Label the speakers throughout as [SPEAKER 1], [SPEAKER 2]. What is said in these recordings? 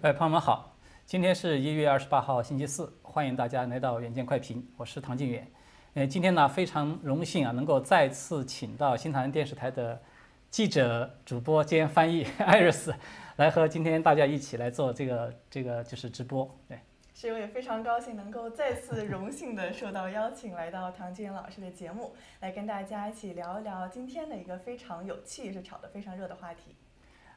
[SPEAKER 1] 哎，朋友们好，今天是一月二十八号，星期四，欢迎大家来到远见快评，我是唐静远。呃，今天呢非常荣幸啊，能够再次请到新唐人电视台的记者、主播兼翻译艾瑞斯，来和今天大家一起来做这个这个就是直播。对，
[SPEAKER 2] 是我也非常高兴能够再次荣幸的受到邀请，来到唐静远老师的节目，来跟大家一起聊一聊今天的一个非常有趣，是炒得非常热的话题。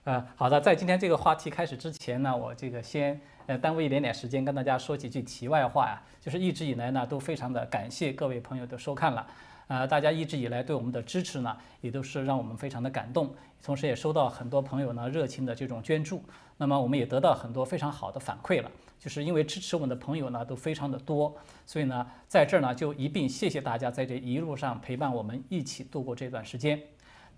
[SPEAKER 1] 呃，好的，在今天这个话题开始之前呢，我这个先呃耽误一点点时间跟大家说几句题外话呀，就是一直以来呢都非常的感谢各位朋友的收看了，呃，大家一直以来对我们的支持呢，也都是让我们非常的感动，同时也收到很多朋友呢热情的这种捐助，那么我们也得到很多非常好的反馈了，就是因为支持我们的朋友呢都非常的多，所以呢在这儿呢就一并谢谢大家在这一路上陪伴我们一起度过这段时间。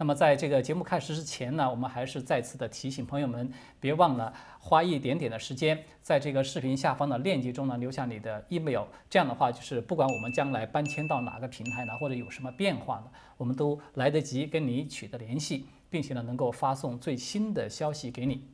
[SPEAKER 1] 那么在这个节目开始之前呢，我们还是再次的提醒朋友们，别忘了花一点点的时间，在这个视频下方的链接中呢留下你的 email。这样的话，就是不管我们将来搬迁到哪个平台呢，或者有什么变化呢，我们都来得及跟你取得联系，并且呢能够发送最新的消息给你。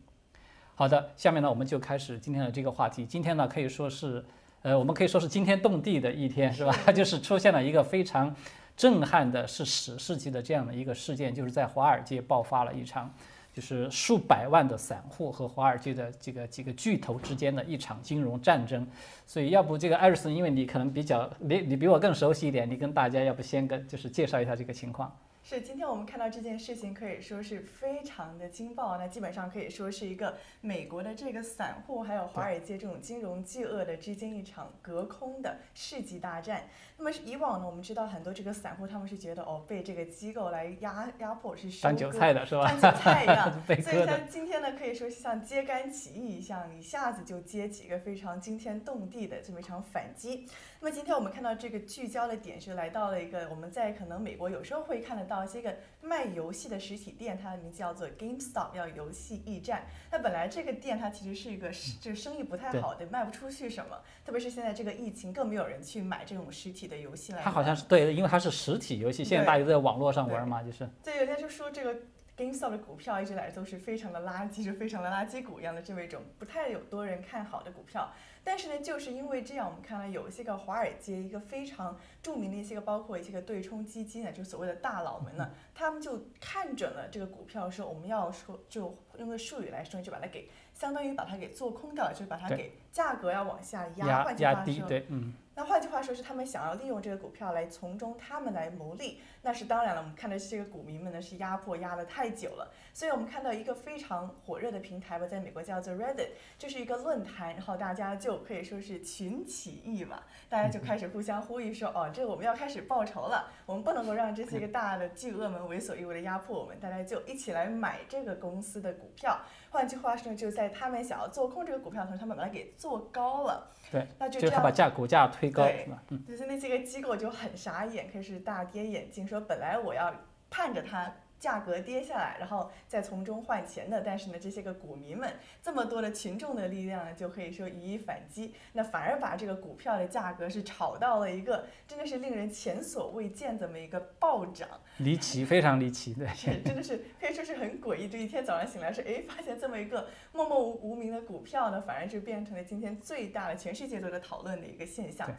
[SPEAKER 1] 好的，下面呢我们就开始今天的这个话题。今天呢可以说是，呃，我们可以说是惊天动地的一天，是吧？就是出现了一个非常。震撼的是十世纪的这样的一个事件，就是在华尔街爆发了一场，就是数百万的散户和华尔街的这个几个巨头之间的一场金融战争。所以，要不这个艾瑞森，因为你可能比较你你比我更熟悉一点，你跟大家要不先跟就是介绍一下这个情况。
[SPEAKER 2] 是，今天我们看到这件事情可以说是非常的惊爆，那基本上可以说是一个美国的这个散户还有华尔街这种金融巨鳄的之间一场隔空的世纪大战。那么以往呢，我们知道很多这个散户他们是觉得哦被这个机构来压压迫是
[SPEAKER 1] 当韭菜的是吧？
[SPEAKER 2] 当韭菜一样。所以像今天呢，可以说是像揭竿起义一样，一下子就揭起一个非常惊天动地的这么一场反击。那么今天我们看到这个聚焦的点是来到了一个我们在可能美国有时候会看得到。这个卖游戏的实体店，它的名字叫做 GameStop，叫游戏驿站。那本来这个店它其实是一个就是生意不太好的，卖不出去什么。特别是现在这个疫情，更没有人去买这种实体的游戏了。
[SPEAKER 1] 它好像是对，因为它是实体游戏，现在大家都在网络上玩嘛，就是。
[SPEAKER 2] 对，有天就说这个 GameStop 的股票一直来都是非常的垃圾，就非常的垃圾股一样的这么一种不太有多人看好的股票。但是呢，就是因为这样，我们看到有一些个华尔街一个非常著名的一些个，包括一些个对冲基金啊，就所谓的大佬们呢，他们就看准了这个股票，说我们要说就用个术语来说，就把它给相当于把它给做空掉了，就是把它给价格要往下
[SPEAKER 1] 压，
[SPEAKER 2] 换
[SPEAKER 1] 句话说，对，嗯。
[SPEAKER 2] 那换句话说，是他们想要利用这个股票来从中他们来牟利。那是当然了，我们看到这个股民们呢是压迫压得太久了，所以我们看到一个非常火热的平台吧，在美国叫做 Reddit，就是一个论坛，然后大家就可以说是群起义嘛，大家就开始互相呼吁说，哦，这我们要开始报仇了，我们不能够让这些个大的巨鳄们为所欲为的压迫我们，大家就一起来买这个公司的股票。换句话说，就在他们想要做空这个股票的时候，他们把它给做高了。
[SPEAKER 1] 对，
[SPEAKER 2] 那就
[SPEAKER 1] 这样，他把价股价推高，
[SPEAKER 2] 是吧？就是那些个机构就很傻眼，开始大跌眼镜，说本来我要盼着它。价格跌下来，然后再从中换钱的，但是呢，这些个股民们这么多的群众的力量呢，就可以说予以反击，那反而把这个股票的价格是炒到了一个真的是令人前所未见这么一个暴涨，
[SPEAKER 1] 离奇，非常离奇，对，
[SPEAKER 2] 真的是可以说是很诡异。这一天早上醒来是，哎，发现这么一个默默无无名的股票呢，反而就变成了今天最大的全世界都在讨论的一个现象。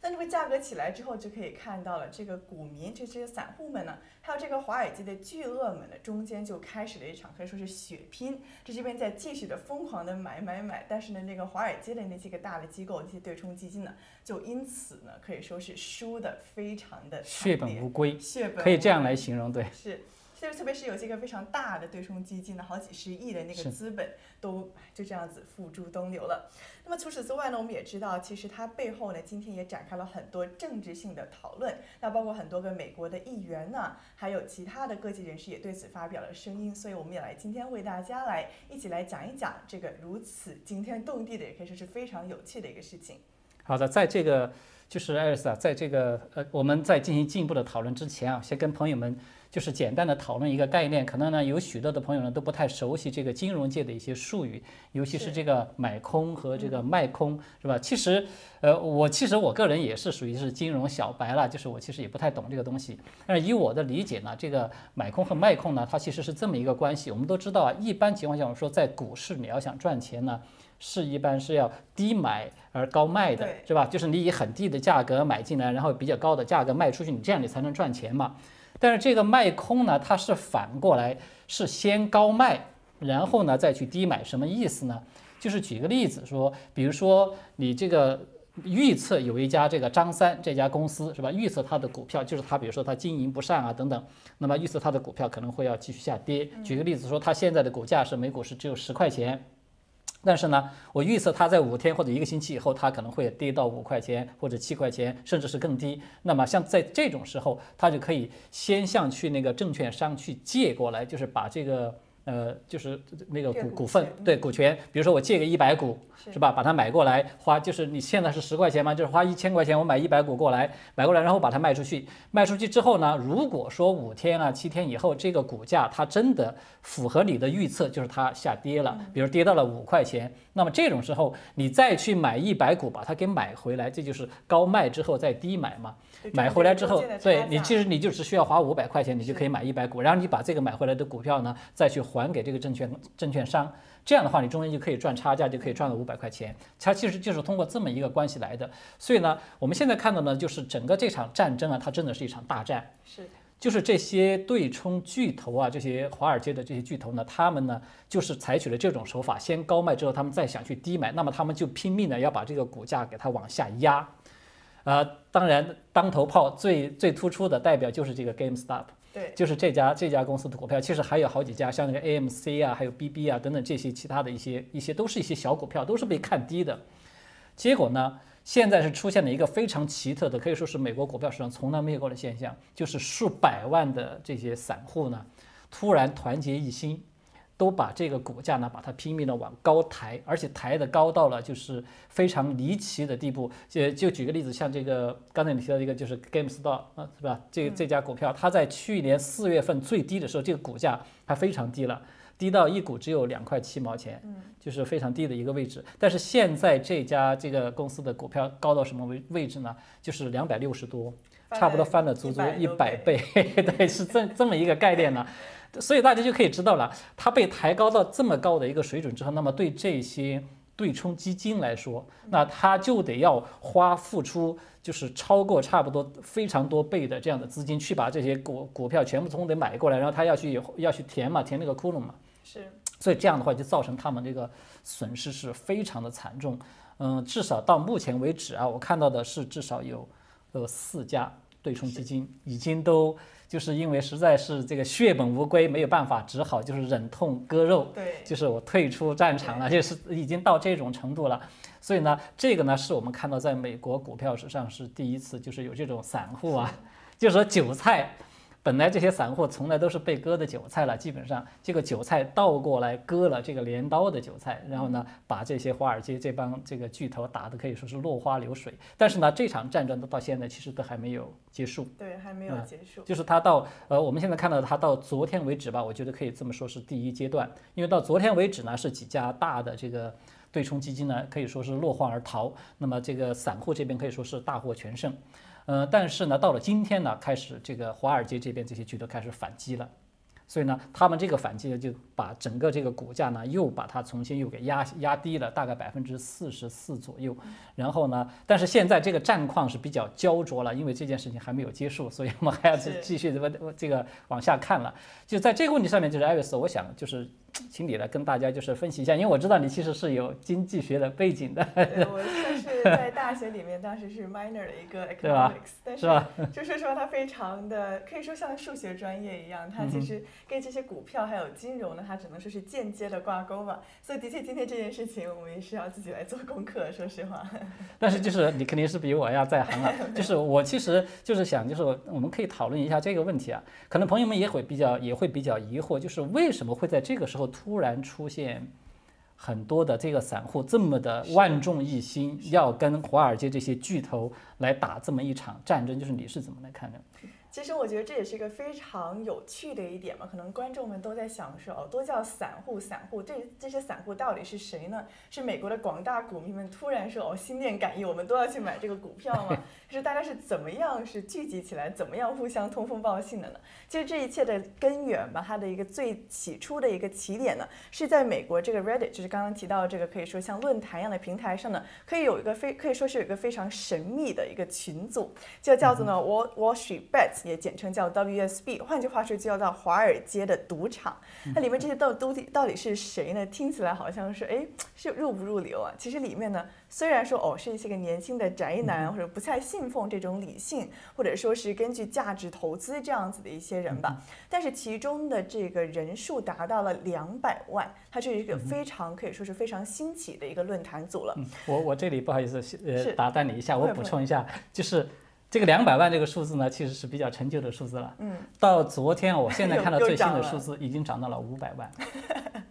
[SPEAKER 2] 那这个价格起来之后，就可以看到了这个股民，这些散户们呢，还有这个华尔街的巨鳄们呢，中间就开始了一场可以说是血拼。这这边在继续的疯狂的买买买，但是呢，那个华尔街的那些个大的机构，那些对冲基金呢，就因此呢，可以说是输的非常的
[SPEAKER 1] 血本无归，
[SPEAKER 2] 血本
[SPEAKER 1] 可以这样来形容，对，
[SPEAKER 2] 是。就是特别是有些个非常大的对冲基金的好几十亿的那个资本，都就这样子付诸东流了。那么除此之外呢，我们也知道，其实它背后呢，今天也展开了很多政治性的讨论。那包括很多个美国的议员呢，还有其他的各界人士也对此发表了声音。所以我们也来今天为大家来一起来讲一讲这个如此惊天动地的，也可以说是非常有趣的一个事情。
[SPEAKER 1] 好的，在这个就是艾瑞斯啊，在这个呃，我们在进行进一步的讨论之前啊，先跟朋友们。就是简单的讨论一个概念，可能呢有许多的朋友呢都不太熟悉这个金融界的一些术语，尤其是这个买空和这个卖空，是吧？其实，呃，我其实我个人也是属于是金融小白了，就是我其实也不太懂这个东西。但是以我的理解呢，这个买空和卖空呢，它其实是这么一个关系。我们都知道啊，一般情况下，我们说在股市你要想赚钱呢，是一般是要低买而高卖的，是吧？就是你以很低的价格买进来，然后比较高的价格卖出去，你这样你才能赚钱嘛。但是这个卖空呢，它是反过来，是先高卖，然后呢再去低买，什么意思呢？就是举个例子说，比如说你这个预测有一家这个张三这家公司是吧？预测它的股票就是它，比如说它经营不善啊等等，那么预测它的股票可能会要继续下跌。举个例子说，它现在的股价是每股是只有十块钱。但是呢，我预测它在五天或者一个星期以后，它可能会跌到五块钱或者七块钱，甚至是更低。那么像在这种时候，它就可以先向去那个证券商去借过来，就是把这个。呃，就是那个股股份，对股权，比如说我借个一百股，是吧？把它买过来，花就是你现在是十块钱嘛，就是花一千块钱，我买一百股过来，买过来，然后把它卖出去。卖出去之后呢，如果说五天啊、七天以后，这个股价它真的符合你的预测，就是它下跌了，比如跌到了五块钱，那么这种时候你再去买一百股，把它给买回来，这就是高卖之后再低买嘛。买回来之后，对你其实你就只需要花五百块钱，你就可以买一百股，然后你把这个买回来的股票呢，再去还给这个证券证券商，这样的话你中间就可以赚差价，就可以赚了五百块钱。它其实就是通过这么一个关系来的。所以呢，我们现在看到呢，就是整个这场战争啊，它真的是一场大战。
[SPEAKER 2] 是，
[SPEAKER 1] 就是这些对冲巨头啊，这些华尔街的这些巨头呢，他们呢就是采取了这种手法，先高卖之后，他们再想去低买，那么他们就拼命的要把这个股价给它往下压。呃，当然，当头炮最最突出的代表就是这个 GameStop，
[SPEAKER 2] 对，
[SPEAKER 1] 就是这家这家公司的股票。其实还有好几家，像那个 AMC 啊，还有 BB 啊等等这些其他的一些一些，都是一些小股票，都是被看低的。结果呢，现在是出现了一个非常奇特的，可以说是美国股票市场从来没有过的现象，就是数百万的这些散户呢，突然团结一心。都把这个股价呢，把它拼命的往高抬，而且抬的高到了就是非常离奇的地步。就就举个例子，像这个刚才你提到一个就是 GameStop 啊，是吧？这这家股票，它在去年四月份最低的时候，这个股价它非常低了，低到一股只有两块七毛钱，就是非常低的一个位置。但是现在这家这个公司的股票高到什么位位置呢？就是两百六十多，差不多翻了足足一百倍，对，是这这么一个概念呢。所以大家就可以知道了，它被抬高到这么高的一个水准之后，那么对这些对冲基金来说，那它就得要花付出，就是超过差不多非常多倍的这样的资金去把这些股股票全部从得买过来，然后它要去要去填嘛，填那个窟窿嘛。
[SPEAKER 2] 是。
[SPEAKER 1] 所以这样的话就造成他们这个损失是非常的惨重。嗯，至少到目前为止啊，我看到的是至少有呃四家对冲基金已经都。就是因为实在是这个血本无归，没有办法，只好就是忍痛割肉。
[SPEAKER 2] 对，
[SPEAKER 1] 就是我退出战场了，就是已经到这种程度了。所以呢，这个呢是我们看到在美国股票史上是第一次，就是有这种散户啊，就是说韭菜。本来这些散户从来都是被割的韭菜了，基本上这个韭菜倒过来割了这个镰刀的韭菜，然后呢，把这些华尔街这帮这个巨头打得可以说是落花流水。但是呢，这场战争到现在其实都还没有结束。
[SPEAKER 2] 对，还没有结束。
[SPEAKER 1] 就是他到呃，我们现在看到他到昨天为止吧，我觉得可以这么说是第一阶段，因为到昨天为止呢，是几家大的这个对冲基金呢可以说是落荒而逃，那么这个散户这边可以说是大获全胜。呃，但是呢，到了今天呢，开始这个华尔街这边这些巨头开始反击了，所以呢，他们这个反击呢，就把整个这个股价呢，又把它重新又给压压低了，大概百分之四十四左右。然后呢，但是现在这个战况是比较焦灼了，因为这件事情还没有结束，所以我们还要继继续这么这个往下看了。就在这个问题上面，就是艾瑞斯，我想就是。请你来跟大家就是分析一下，因为我知道你其实是有经济学的背景的。
[SPEAKER 2] 我算是在大学里面当时是 minor 的一个 economics，但是就是说它非常的可以说像数学专业一样，它其实跟这些股票还有金融呢，它只能说是间接的挂钩吧。所以的确今天这件事情我们也是要自己来做功课，说实话。
[SPEAKER 1] 但是就是你肯定是比我要在行 了，就是我其实就是想就是我们可以讨论一下这个问题啊，可能朋友们也会比较也会比较疑惑，就是为什么会在这个时候。突然出现很多的这个散户这么的万众一心，要跟华尔街这些巨头来打这么一场战争，就是你是怎么来看的？
[SPEAKER 2] 其实我觉得这也是一个非常有趣的一点嘛，可能观众们都在想说，哦，都叫散户，散户，这这些散户到底是谁呢？是美国的广大股民们突然说，哦，心电感应，我们都要去买这个股票吗？就是大家是怎么样是聚集起来，怎么样互相通风报信的呢？其实这一切的根源吧，它的一个最起初的一个起点呢，是在美国这个 Reddit，就是刚刚提到这个可以说像论坛一样的平台上呢，可以有一个非可以说是有一个非常神秘的一个群组，就叫做呢 Wall Wall Street Bets，也简称叫 WSB，换句话说就叫做华尔街的赌场。那里面这些到都到底是谁呢？听起来好像是哎是入不入流啊？其实里面呢。虽然说哦是一些个年轻的宅男，或者不太信奉这种理性，或者说是根据价值投资这样子的一些人吧，但是其中的这个人数达到了两百万，它是一个非常可以说是非常兴起的一个论坛组了。
[SPEAKER 1] 我我这里不好意思呃打断你一下，我补充一下，就是这个两百万这个数字呢，其实是比较陈旧的数字了。嗯。到昨天，我现在 看到最新的数字已经涨到了五百万。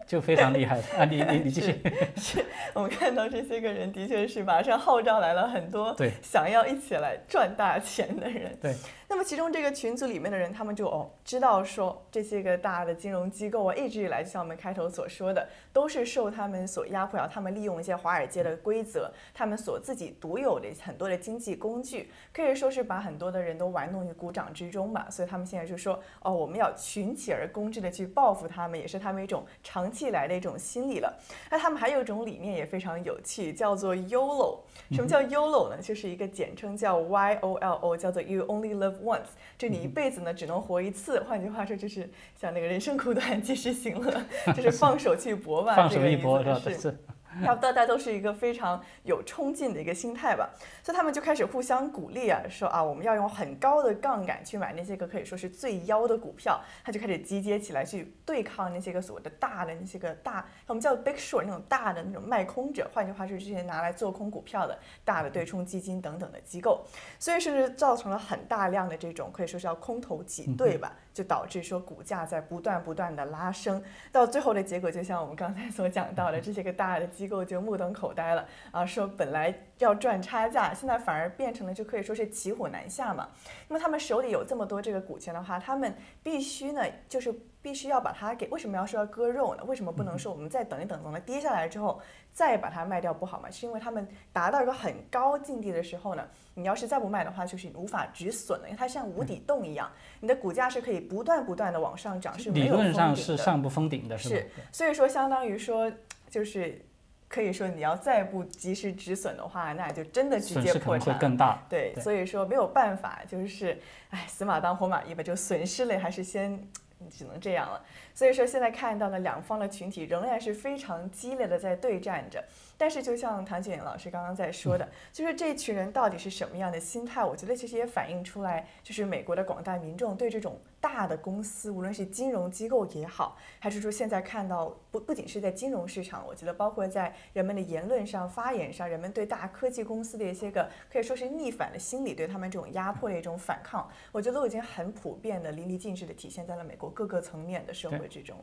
[SPEAKER 1] 就非常厉害啊！你你你继续。
[SPEAKER 2] 是我们看到这些个人的确是马上号召来了很多
[SPEAKER 1] 对
[SPEAKER 2] 想要一起来赚大钱的人。
[SPEAKER 1] 对。
[SPEAKER 2] 那么其中这个群组里面的人，他们就哦知道说这些个大的金融机构啊，一直以来就像我们开头所说的，都是受他们所压迫，他们利用一些华尔街的规则，他们所自己独有的很多的经济工具，可以说是把很多的人都玩弄于股掌之中吧。所以他们现在就说哦，我们要群起而攻之的去报复他们，也是他们一种长期以来的一种心理了。那他们还有一种理念也非常有趣，叫做 YOLO。什么叫 YOLO 呢？就是一个简称叫 Y O L O，叫做 You Only Live。Once，就你一辈子呢只能活一次，换句话说就是像那个人生苦短，及时行乐，就是放手去搏吧，
[SPEAKER 1] 放手一搏
[SPEAKER 2] 是。他大家都是一个非常有冲劲的一个心态吧，所以他们就开始互相鼓励啊，说啊，我们要用很高的杠杆去买那些个可以说是最妖的股票，他就开始集结起来去对抗那些个所谓的大的那些个大，我们叫 big short 那种大的那种卖空者，换句话说，这些拿来做空股票的大的对冲基金等等的机构，所以甚至造成了很大量的这种可以说是要空头挤兑吧。就导致说股价在不断不断的拉升，到最后的结果就像我们刚才所讲到的，这些个大的机构就目瞪口呆了啊，说本来要赚差价，现在反而变成了就可以说是骑虎难下嘛。那么他们手里有这么多这个股权的话，他们必须呢就是必须要把它给，为什么要说要割肉呢？为什么不能说我们再等一等，等它跌下来之后再把它卖掉不好吗？是因为他们达到一个很高境地的时候呢？你要是再不卖的话，就是无法止损了，因为它像无底洞一样，你的股价是可以不断不断的往上涨，是
[SPEAKER 1] 理论上是上不封顶的，
[SPEAKER 2] 是所以说，相当于说，就是可以说你要再不及时止损的话，那就真的直接破
[SPEAKER 1] 产，会更大。
[SPEAKER 2] 对，所以说没有办法，就是哎，死马当活马医吧，就损失了还是先只能这样了。所以说现在看到的两方的群体仍然是非常激烈的在对战着。但是，就像唐景老师刚刚在说的，就是这群人到底是什么样的心态？我觉得其实也反映出来，就是美国的广大民众对这种大的公司，无论是金融机构也好，还是说现在看到不不仅是在金融市场，我觉得包括在人们的言论上、发言上，人们对大科技公司的一些个可以说是逆反的心理，对他们这种压迫的一种反抗，我觉得都已经很普遍的淋漓尽致的体现在了美国各个层面的社会之中。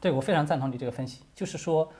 [SPEAKER 1] 对，我非常赞同你这个分析，就是说。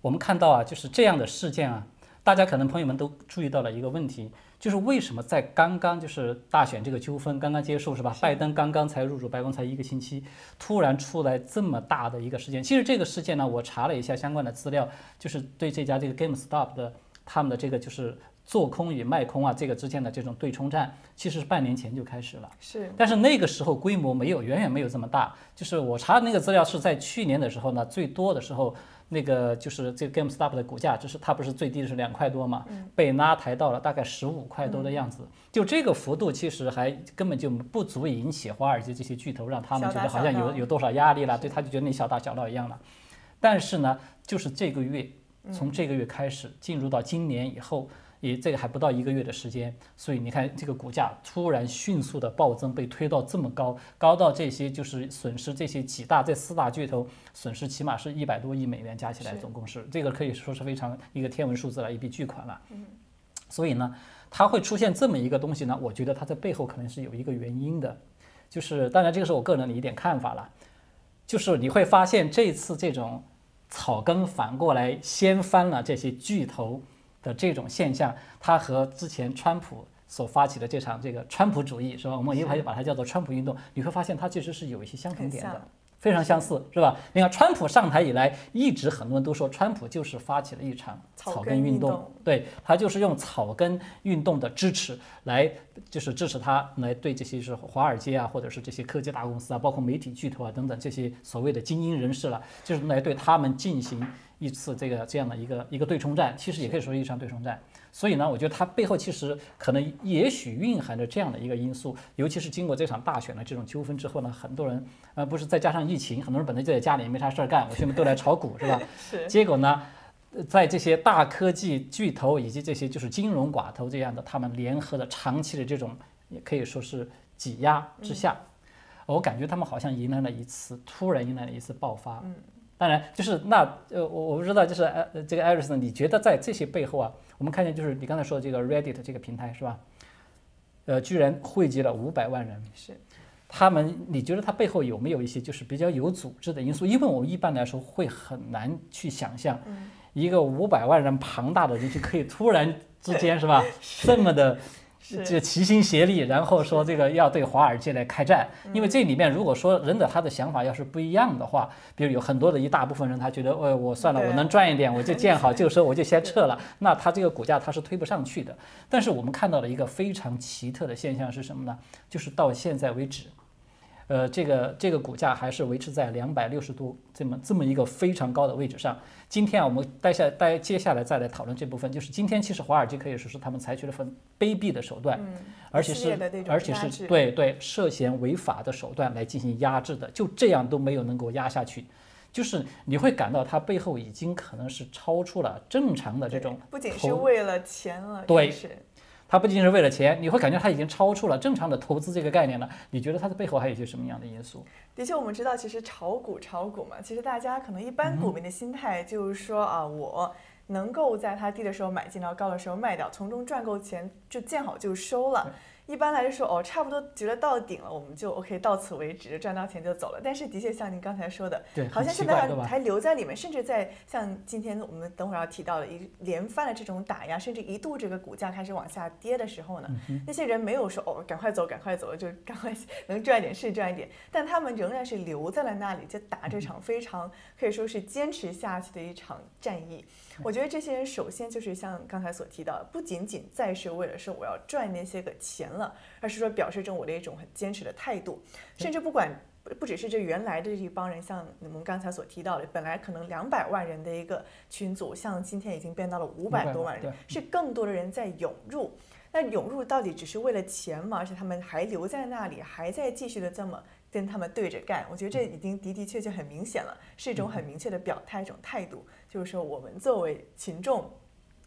[SPEAKER 1] 我们看到啊，就是这样的事件啊，大家可能朋友们都注意到了一个问题，就是为什么在刚刚就是大选这个纠纷刚刚结束是吧？拜登刚刚才入主白宫才一个星期，突然出来这么大的一个事件。其实这个事件呢，我查了一下相关的资料，就是对这家这个 GameStop 的他们的这个就是做空与卖空啊这个之间的这种对冲战，其实是半年前就开始了。
[SPEAKER 2] 是，
[SPEAKER 1] 但是那个时候规模没有远远没有这么大。就是我查的那个资料是在去年的时候呢，最多的时候。那个就是这个 GameStop 的股价，就是它不是最低的是两块多嘛，被拉抬到了大概十五块多的样子。就这个幅度，其实还根本就不足以引起华尔街这些巨头让他们觉得好像有有多少压力了，对他就觉得你小打小闹一样了。但是呢，就是这个月，从这个月开始进入到今年以后。也这个还不到一个月的时间，所以你看这个股价突然迅速的暴增，被推到这么高，高到这些就是损失这些几大这四大巨头损失起码是一百多亿美元加起来，总共是这个可以说是非常一个天文数字了，一笔巨款了。嗯，所以呢，它会出现这么一个东西呢，我觉得它在背后可能是有一个原因的，就是当然这个是我个人的一点看法了，就是你会发现这次这种草根反过来掀翻了这些巨头。的这种现象，它和之前川普所发起的这场这个川普主义，是吧？我们一会儿就把它叫做川普运动。你会发现它其实是有一些相同点的。非常相似，是吧？你看，川普上台以来，一直很多人都说，川普就是发起了一场草根运动，对他就是用草根运动的支持来，就是支持他来对这些是华尔街啊，或者是这些科技大公司啊，包括媒体巨头啊等等这些所谓的精英人士了，就是来对他们进行一次这个这样的一个一个对冲战，其实也可以说是一场对冲战。所以呢，我觉得它背后其实可能也许蕴含着这样的一个因素，尤其是经过这场大选的这种纠纷之后呢，很多人，呃，不是再加上疫情，很多人本来就在家里没啥事儿干，我兄弟都来炒股，是吧？
[SPEAKER 2] 是。
[SPEAKER 1] 结果呢，在这些大科技巨头以及这些就是金融寡头这样的他们联合的长期的这种，也可以说是挤压之下，我感觉他们好像迎来了一次突然迎来了一次爆发。
[SPEAKER 2] 嗯。
[SPEAKER 1] 当然，就是那呃，我我不知道，就是呃，这个艾瑞斯，你觉得在这些背后啊？我们看见就是你刚才说的这个 Reddit 这个平台是吧？呃，居然汇集了五百万人。
[SPEAKER 2] 是。
[SPEAKER 1] 他们，你觉得它背后有没有一些就是比较有组织的因素？因为我们一般来说会很难去想象，一个五百万人庞大的人群可以突然之间是吧，这么的。这齐心协力，然后说这个要对华尔街来开战，因为这里面如果说忍者他的想法要是不一样的话，比如有很多的一大部分人他觉得，哎，我算了，我能赚一点，我就 见好就收，我就先撤了，那他这个股价他是推不上去的。但是我们看到了一个非常奇特的现象是什么呢？就是到现在为止。呃，这个这个股价还是维持在两百六十多这么这么一个非常高的位置上。今天啊，我们待下待接下来再来讨论这部分，就是今天其实华尔街可以说是他们采取了很卑鄙的手段，而且是而且是对对涉嫌违法的手段来进行压制的，就这样都没有能够压下去，就是你会感到它背后已经可能是超出了正常的这种，
[SPEAKER 2] 不仅是为了钱了，
[SPEAKER 1] 对。它不仅仅是为了钱，你会感觉它已经超出了正常的投资这个概念了。你觉得它的背后还有一些什么样的因素？
[SPEAKER 2] 的确，我们知道，其实炒股炒股嘛，其实大家可能一般股民的心态就是说啊，我能够在它低的时候买进，然后高的时候卖掉，从中赚够钱，就见好就收了。一般来说，哦，差不多觉得到顶了，我们就 OK，到此为止，赚到钱就走了。但是，的确像您刚才说的，
[SPEAKER 1] 对，
[SPEAKER 2] 好像现在还还留在里面，甚至在像今天我们等会儿要提到的一连番的这种打压，甚至一度这个股价开始往下跌的时候呢，那些人没有说哦，赶快走，赶快走，就赶快 能赚一点是赚一点，但他们仍然是留在了那里，就打这场非常可以说是坚持下去的一场战役。我觉得这些人首先就是像刚才所提到的，不仅仅再是为了说我要赚那些个钱了，而是说表示着我的一种很坚持的态度，甚至不管不只是这原来的这一帮人，像我们刚才所提到的，本来可能两百万人的一个群组，像今天已经变到了五百多万人，是更多的人在涌入。那涌入到底只是为了钱吗？而且他们还留在那里，还在继续的这么跟他们对着干。我觉得这已经的的确确很明显了，是一种很明确的表态，一种态度。就是说，我们作为群众，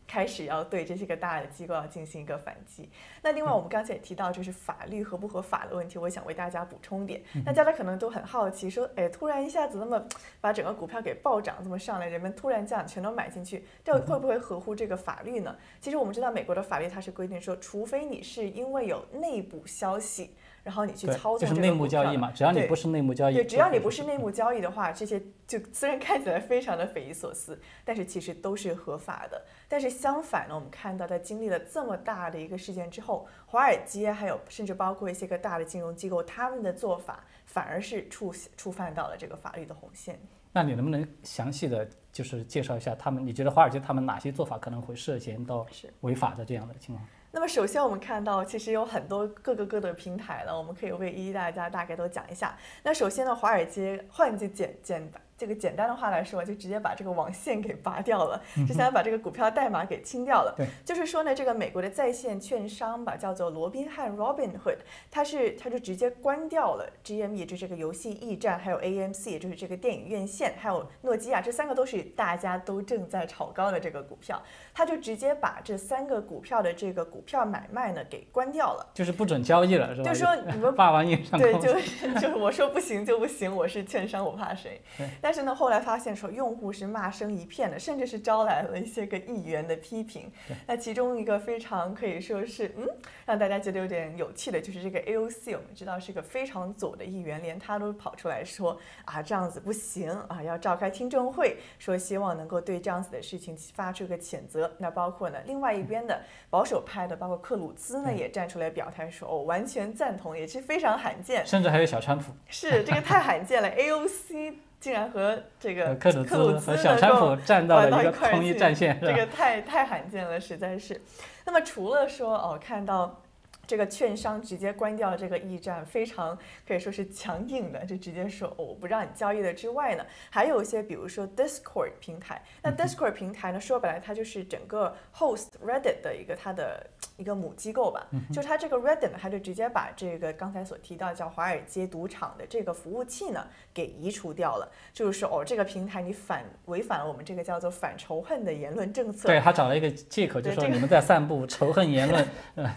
[SPEAKER 2] 开始要对这些个大的机构要进行一个反击。那另外，我们刚才也提到，就是法律合不合法的问题，我想为大家补充点。那大家可能都很好奇，说，哎，突然一下子那么把整个股票给暴涨，这么上来，人们突然这样全都买进去，这会不会合乎这个法律呢？其实我们知道，美国的法律它是规定说，除非你是因为有内部消息。然后你去操纵这个
[SPEAKER 1] 内幕交易嘛？只要你不是内幕交易，
[SPEAKER 2] 对，只要你不是内幕交易的话，这些就虽然看起来非常的匪夷所思，但是其实都是合法的。但是相反呢，我们看到在经历了这么大的一个事件之后，华尔街还有甚至包括一些个大的金融机构，他们的做法反而是触触犯到了这个法律的红线。
[SPEAKER 1] 那你能不能详细的就是介绍一下他们？你觉得华尔街他们哪些做法可能会涉嫌到违法的这样的情况？
[SPEAKER 2] 那么首先我们看到，其实有很多各个各的平台了，我们可以为一一大家大概都讲一下。那首先呢，华尔街换句简简这个简单的话来说，就直接把这个网线给拔掉了，就想把这个股票代码给清掉了。
[SPEAKER 1] 对，
[SPEAKER 2] 就是说呢，这个美国的在线券商吧，叫做罗宾汉 （Robinhood），它是它就直接关掉了 GME，也就是这个游戏驿站，还有 AMC，也就是这个电影院线，还有诺基亚，这三个都是大家都正在炒高的这个股票，它就直接把这三个股票的这个股票买卖呢给关掉了，
[SPEAKER 1] 就是不准交易了，是吧？
[SPEAKER 2] 就说你们
[SPEAKER 1] 霸王硬上
[SPEAKER 2] 对，就 就是我说不行就不行，我是券商，我怕谁？但是呢，后来发现说用户是骂声一片的，甚至是招来了一些个议员的批评。那其中一个非常可以说是嗯，让大家觉得有点有趣的，就是这个 AOC，我们知道是个非常左的议员，连他都跑出来说啊这样子不行啊，要召开听证会，说希望能够对这样子的事情发出个谴责。那包括呢，另外一边的保守派的，包括克鲁兹呢，也站出来表态说，哦，完全赞同，也是非常罕见。
[SPEAKER 1] 甚至还有小川普。
[SPEAKER 2] 是这个太罕见了，AOC 竟然和这个
[SPEAKER 1] 克鲁
[SPEAKER 2] 兹
[SPEAKER 1] 和小川普站到了一个同一战线，
[SPEAKER 2] 这个太太罕见了，实在是。那么除了说哦，看到。这个券商直接关掉了这个驿站，非常可以说是强硬的，就直接说哦，我不让你交易了。之外呢，还有一些，比如说 Discord 平台。那 Discord 平台呢，说白了，它就是整个 host Reddit 的一个它的一个母机构吧。就是它这个 Reddit 呢，它就直接把这个刚才所提到叫华尔街赌场的这个服务器呢给移除掉了。就是说哦，这个平台你反违反了我们这个叫做反仇恨的言论政策。
[SPEAKER 1] 对他找了一个借口，就说你们在散布仇恨言论。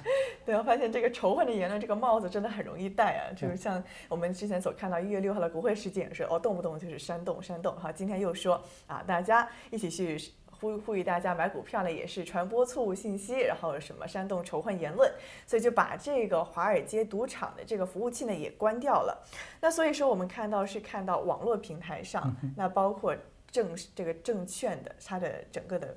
[SPEAKER 2] 对，我发现这个仇恨的言论，这个帽子真的很容易戴啊！就是像我们之前所看到一月六号的国会事件也是，哦，动不动就是煽动煽动。哈，今天又说啊，大家一起去呼呼吁大家买股票呢，也是传播错误信息，然后什么煽动仇恨言论，所以就把这个华尔街赌场的这个服务器呢也关掉了。那所以说我们看到是看到网络平台上，那包括。证这个证券的它的整个的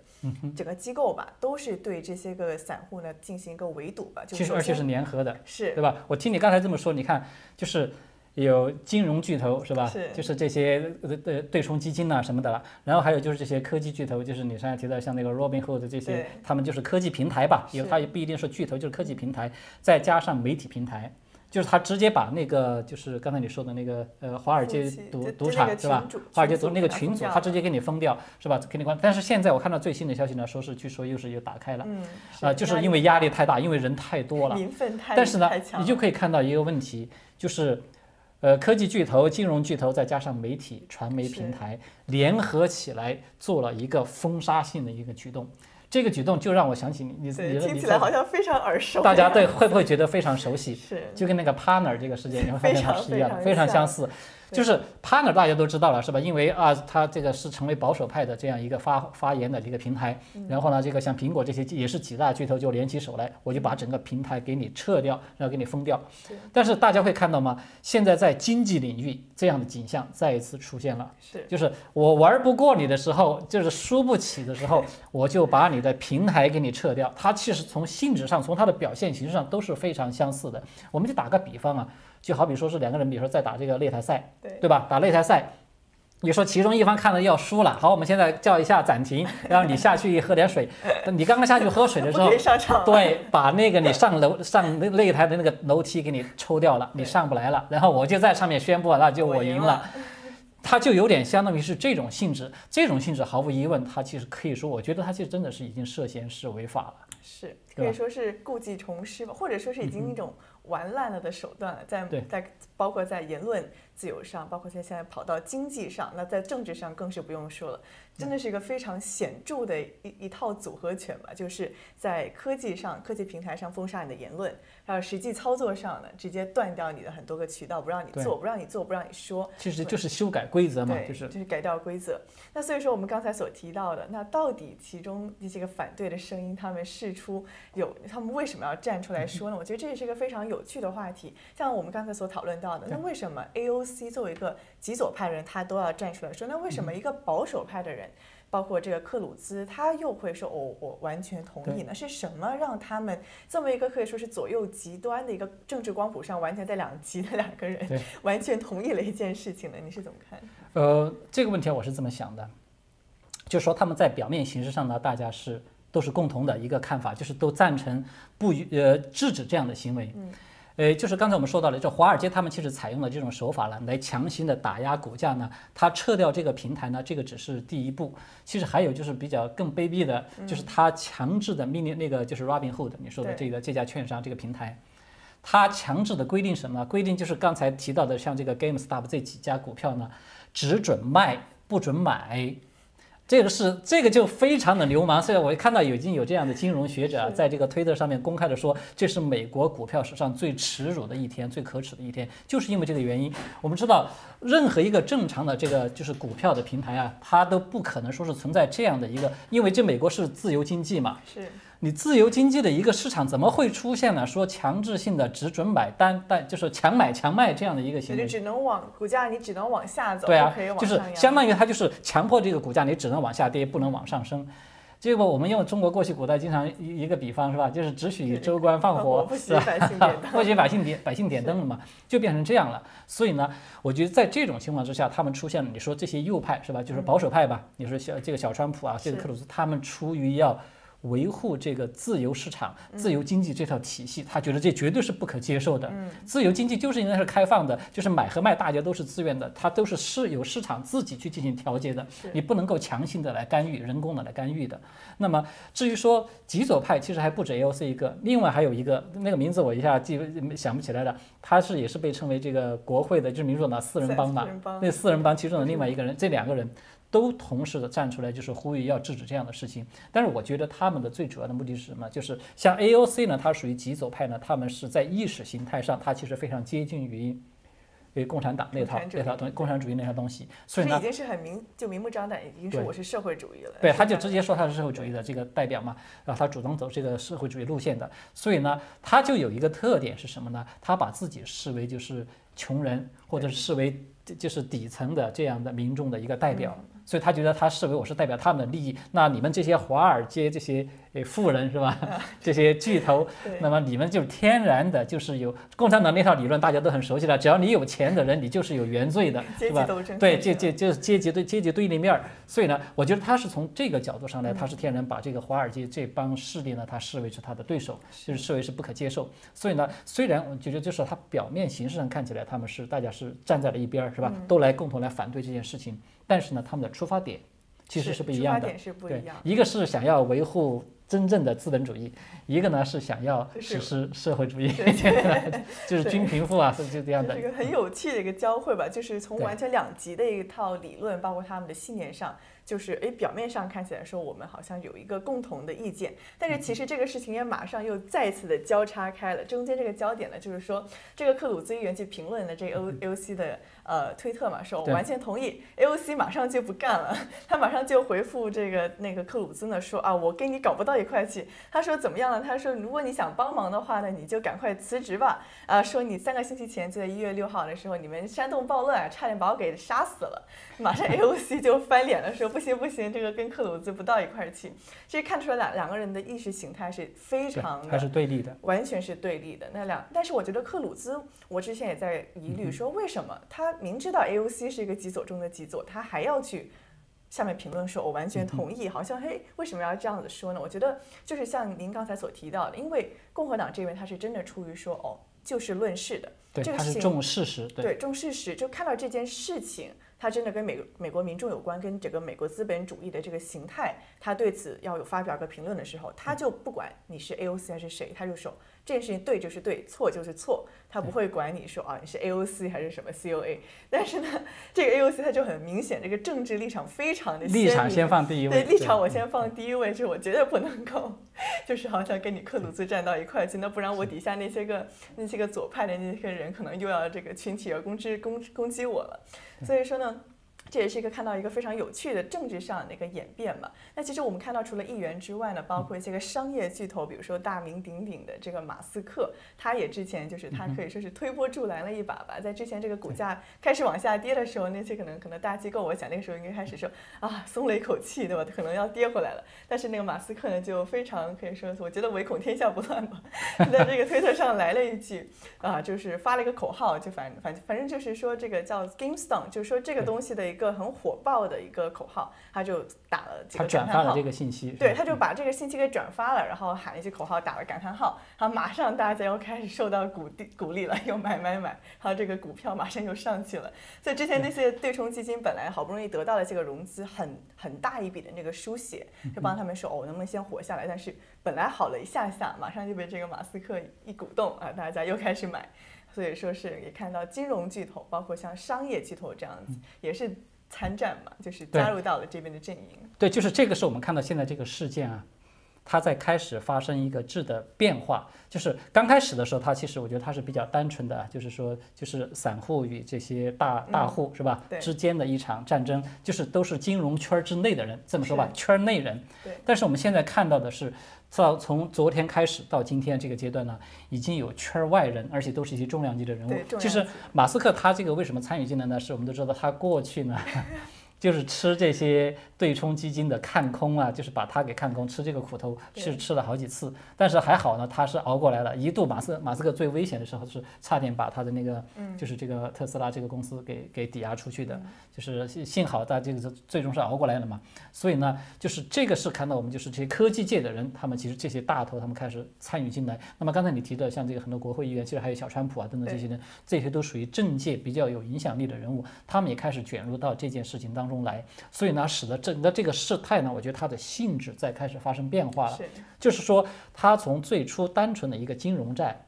[SPEAKER 2] 整个机构吧，都是对这些个散户呢进行一个围堵吧。
[SPEAKER 1] 其实而且是联合的，
[SPEAKER 2] 是
[SPEAKER 1] 对吧？我听你刚才这么说，你看就是有金融巨头是吧？
[SPEAKER 2] 是，
[SPEAKER 1] 就是这些呃对对冲基金呐什么的了。然后还有就是这些科技巨头，就是你刚才提到像那个 Robinhood 这些，他们就是科技平台吧？有它也不一定是巨头，就是科技平台，再加上媒体平台。就是他直接把那个，就是刚才你说的那个，呃，华尔街赌赌场是吧？华尔街赌那个群组，他直接给你封掉，是吧？给你关。但是现在我看到最新的消息呢，说是据说又是又打开了，啊，就是因为压力太大，因为人太多了。但是呢，你就可以看到一个问题，就是，呃，科技巨头、金融巨头再加上媒体、传媒平台联合起来做了一个封杀性的一个举动。这个举动就让我想起你，你你
[SPEAKER 2] 听起来好像非常耳熟。
[SPEAKER 1] 大家对会不会觉得非常熟悉？
[SPEAKER 2] 是，
[SPEAKER 1] 就跟那个 partner 这个事件，你会发现它是一样的，
[SPEAKER 2] 非
[SPEAKER 1] 常相似。就是 partner 大家都知道了是吧？因为啊，他这个是成为保守派的这样一个发发言的一个平台。然后呢，这个像苹果这些也是几大巨头就联起手来，我就把整个平台给你撤掉，然后给你封掉。但是大家会看到吗？现在在经济领域这样的景象再一次出现了。
[SPEAKER 2] 是，
[SPEAKER 1] 就是我玩不过你的时候，就是输不起的时候，我就把你的平台给你撤掉。它其实从性质上，从它的表现形式上都是非常相似的。我们就打个比方啊。就好比说是两个人，比如说在打这个擂台赛，
[SPEAKER 2] 对
[SPEAKER 1] 对吧？打擂台赛，你说其中一方看了要输了，好，我们现在叫一下暂停，然后你下去喝点水。你刚刚下去喝水的时候，对，把那个你上楼上擂台的那个楼梯给你抽掉了，你上不来了。然后我就在上面宣布，那就
[SPEAKER 2] 我
[SPEAKER 1] 赢了。他就有点相当于是这种性质，这种性质毫无疑问，他其实可以说，我觉得他其实真的是已经涉嫌是违法了，
[SPEAKER 2] 是可以说是故技重施吧，或者说是已经一种。玩烂了的手段了，在在包括在言论自由上，包括在现在跑到经济上，那在政治上更是不用说了。真的是一个非常显著的一一套组合拳吧，就是在科技上、科技平台上封杀你的言论，还有实际操作上呢，直接断掉你的很多个渠道，不让你做，不让你做，不让你说。
[SPEAKER 1] 其实就是修改规则嘛，就是
[SPEAKER 2] 就是改掉规则。那所以说我们刚才所提到的，那到底其中一些个反对的声音，他们试出有，他们为什么要站出来 说呢？我觉得这也是一个非常有趣的话题。像我们刚才所讨论到的，那为什么 AOC 作为一个极左派人，他都要站出来说？那为什么一个保守派的人？包括这个克鲁兹，他又会说：“哦，我完全同意呢。”是什么让他们这么一个可以说是左右极端的一个政治光谱上完全在两极的两个人，完全同意了一件事情呢？你是怎么看？
[SPEAKER 1] 呃，这个问题我是这么想的，就是说他们在表面形式上呢，大家是都是共同的一个看法，就是都赞成不呃制止这样的行为。
[SPEAKER 2] 嗯。
[SPEAKER 1] 呃，就是刚才我们说到了，这华尔街他们其实采用了这种手法呢，来强行的打压股价呢。他撤掉这个平台呢，这个只是第一步。其实还有就是比较更卑鄙的，就是他强制的命令那个就是 Robinhood 你说的这个这家券商这个平台，他强制的规定什么？规定就是刚才提到的，像这个 GameStop 这几家股票呢，只准卖不准买。这个是这个就非常的流氓。虽然我看到已经有这样的金融学者啊，在这个推特上面公开的说，这是美国股票史上最耻辱的一天，最可耻的一天，就是因为这个原因。我们知道，任何一个正常的这个就是股票的平台啊，它都不可能说是存在这样的一个，因为这美国是自由经济嘛。
[SPEAKER 2] 是。
[SPEAKER 1] 你自由经济的一个市场怎么会出现呢？说强制性的只准买单，但就是强买强卖这样的一个行为，
[SPEAKER 2] 只能往股价你只能往下走，
[SPEAKER 1] 对啊，就是相当于它就是强迫这个股价你只能往下跌，不能往上升。结果我们用中国过去古代经常一一个比方是吧？就是只许州官放火，
[SPEAKER 2] 不许百姓点灯，
[SPEAKER 1] 不许百姓点百姓点灯了嘛，就变成这样了。所以呢，我觉得在这种情况之下，他们出现了，你说这些右派是吧？就是保守派吧？你说小这个小川普啊，这个克鲁斯，他们出于要。维护这个自由市场、自由经济这套体系，他觉得这绝对是不可接受的。自由经济就是应该是开放的，就是买和卖大家都是自愿的，它都是市由市场自己去进行调节的，你不能够强行的来干预、人工的来干预的。那么至于说极左派，其实还不止 AOC 一个，另外还有一个那个名字我一下记想不起来了，他是也是被称为这个国会的，就是民主党四人帮嘛，那四人帮其中的另外一个人，这两个人。都同时的站出来，就是呼吁要制止这样的事情。但是我觉得他们的最主要的目的是什么？就是像 AOC 呢，它属于极左派呢，他们是在意识形态上，它其实非常接近于，对共产党那套那套东共产主义那套东西。所以呢，
[SPEAKER 2] 已经是很明就明目张胆，已经是我是社会主义了。
[SPEAKER 1] 对，他就直接说他是社会主义的这个代表嘛，然后他主动走这个社会主义路线的。所以呢，他就有一个特点是什么呢？他把自己视为就是穷人，或者是视为就是底层的这样的民众的一个代表。所以他觉得他视为我是代表他们的利益，那你们这些华尔街这些。诶富人是吧？这些巨头，那么你们就天然的就是有共产党那套理论，大家都很熟悉了。只要你有钱的人，你就是有原罪的，是吧？对，阶阶就是阶级对阶级对立面儿。所以呢，我觉得他是从这个角度上来，他是天然把这个华尔街这帮势力呢，他视为是他的对手，就是视为是不可接受。所以呢，虽然我觉得就是他表面形式上看起来他们是大家是站在了一边儿，是吧？都来共同来反对这件事情，但是呢，他们的出发点其实是不一样的。出发点是不，一样。一个是想要维护。真正的资本主义，一个呢是想要实施社会主义，就是均贫富啊，是就这样的。
[SPEAKER 2] 一个很有趣的一个交汇吧，就是从完全两极的一套理论，包括他们的信念上。就是诶，表面上看起来说我们好像有一个共同的意见，但是其实这个事情也马上又再次的交叉开了。中间这个焦点呢，就是说这个克鲁兹议员去评论的这个 A O C 的呃推特嘛，说我完全同意。A O C 马上就不干了，他马上就回复这个那个克鲁兹呢说啊，我跟你搞不到一块去。他说怎么样呢？他说如果你想帮忙的话呢，你就赶快辞职吧。啊，说你三个星期前就在一月六号的时候，你们煽动暴乱，差点把我给杀死了。马上 A O C 就翻脸了，说。不行不行，这个跟克鲁兹不到一块去。其实看出来两两个人的意识形态是非常，
[SPEAKER 1] 还是对立的，
[SPEAKER 2] 完全是对立的。那两，但是我觉得克鲁兹，我之前也在疑虑说，为什么他明知道 AOC 是一个极左中的极左，他还要去下面评论说，我完全同意。好像嘿，为什么要这样子说呢？我觉得就是像您刚才所提到的，因为共和党这边他是真的出于说，哦，就事论事的，
[SPEAKER 1] 对，他是重事实，
[SPEAKER 2] 对，重事实，就看到这件事情。他真的跟美美国民众有关，跟整个美国资本主义的这个形态，他对此要有发表个评论的时候，他就不管你是 AOC 还是谁，他就说。这件事情对就是对，错就是错，他不会管你说啊你是 AOC 还是什么 COA，但是呢，这个 AOC 他就很明显，这个政治立场非常的
[SPEAKER 1] 立场先放第一。
[SPEAKER 2] 位，对立场我先放第一位，就是我绝对不能够，就是好像跟你克鲁兹站到一块去，那不然我底下那些个那些个左派的那些人可能又要这个群体而攻击攻攻击我了，所以说呢。这也是一个看到一个非常有趣的政治上的一个演变嘛。那其实我们看到，除了议员之外呢，包括一些个商业巨头，比如说大名鼎鼎的这个马斯克，他也之前就是他可以说是推波助澜了一把吧。在之前这个股价开始往下跌的时候，那些可能可能大机构，我想那个时候应该开始说啊松了一口气，对吧？可能要跌回来了。但是那个马斯克呢，就非常可以说，我觉得唯恐天下不乱吧，在这个推特上来了一句啊，就是发了一个口号，就反反反正就是说这个叫 GameStop，就是说这个东西的一个。个很火爆的一个口号，他就打了这个
[SPEAKER 1] 转发了这个信息，
[SPEAKER 2] 对，他就把这个信息给转发了，然后喊了一些口号，打了感叹号，然后马上大家又开始受到鼓励鼓励了，又买买买，然后这个股票马上又上去了。所以之前那些对冲基金本来好不容易得到了这个融资，很很大一笔的那个输血，就帮他们说哦，能不能先活下来？但是本来好了一下下，马上就被这个马斯克一鼓动啊，大家又开始买。所以说是也看到金融巨头，包括像商业巨头这样子，也是。参战嘛，就是加入到了这边的阵营。
[SPEAKER 1] 对，就是这个是我们看到现在这个事件啊，它在开始发生一个质的变化。就是刚开始的时候，它其实我觉得它是比较单纯的，就是说就是散户与这些大大户、是吧之间的一场战争，就是都是金融圈儿之内的人，这么说吧，圈儿内人。
[SPEAKER 2] 对。
[SPEAKER 1] 但是我们现在看到的是，到从昨天开始到今天这个阶段呢，已经有圈儿外人，而且都是一些重量级的人物其实马斯克他这个为什么参与进来呢？是我们都知道他过去呢，就是吃这些对冲基金的看空啊，就是把它给看空，吃这个苦头是吃了好几次，但是还好呢，他是熬过来了。一度马斯马斯克最危险的时候是差点把他的那个，
[SPEAKER 2] 嗯
[SPEAKER 1] 就是这个特斯拉这个公司给给抵押出去的，就是幸幸好他这个最终是熬过来了嘛。所以呢，就是这个是看到我们就是这些科技界的人，他们其实这些大头他们开始参与进来。那么刚才你提的像这个很多国会议员，其实还有小川普啊等等这些人，这些都属于政界比较有影响力的人物，他们也开始卷入到这件事情当中来。所以呢，使得整个这个事态呢，我觉得它的性质在开始发生变化了。
[SPEAKER 2] 是
[SPEAKER 1] 就是说，它从最初单纯的一个金融债，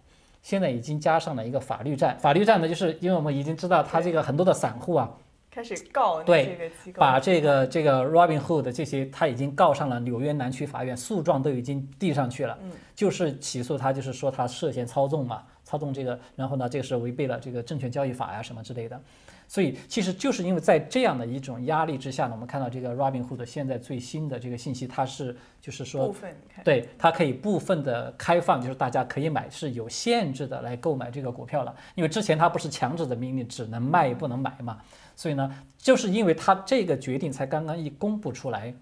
[SPEAKER 1] 现在已经加上了一个法律债。法律债呢，就是因为我们已经知道，它这个很多的散户啊，
[SPEAKER 2] 开始告
[SPEAKER 1] 对
[SPEAKER 2] 这个机构，
[SPEAKER 1] 把这个这个 Robinhood 这些，他已经告上了纽约南区法院，诉状都已经递上去了，
[SPEAKER 2] 嗯
[SPEAKER 1] 就是起诉他，就是说他涉嫌操纵嘛，操纵这个，然后呢，这个是违背了这个证券交易法呀什么之类的。所以其实就是因为在这样的一种压力之下呢，我们看到这个 Robinhood 现在最新的这个信息，它是就是说
[SPEAKER 2] 部分
[SPEAKER 1] 对，它可以部分的开放，就是大家可以买，是有限制的来购买这个股票了。因为之前它不是强制的命令，只能卖不能买嘛。所以呢，就是因为它这个决定才刚刚一公布出来，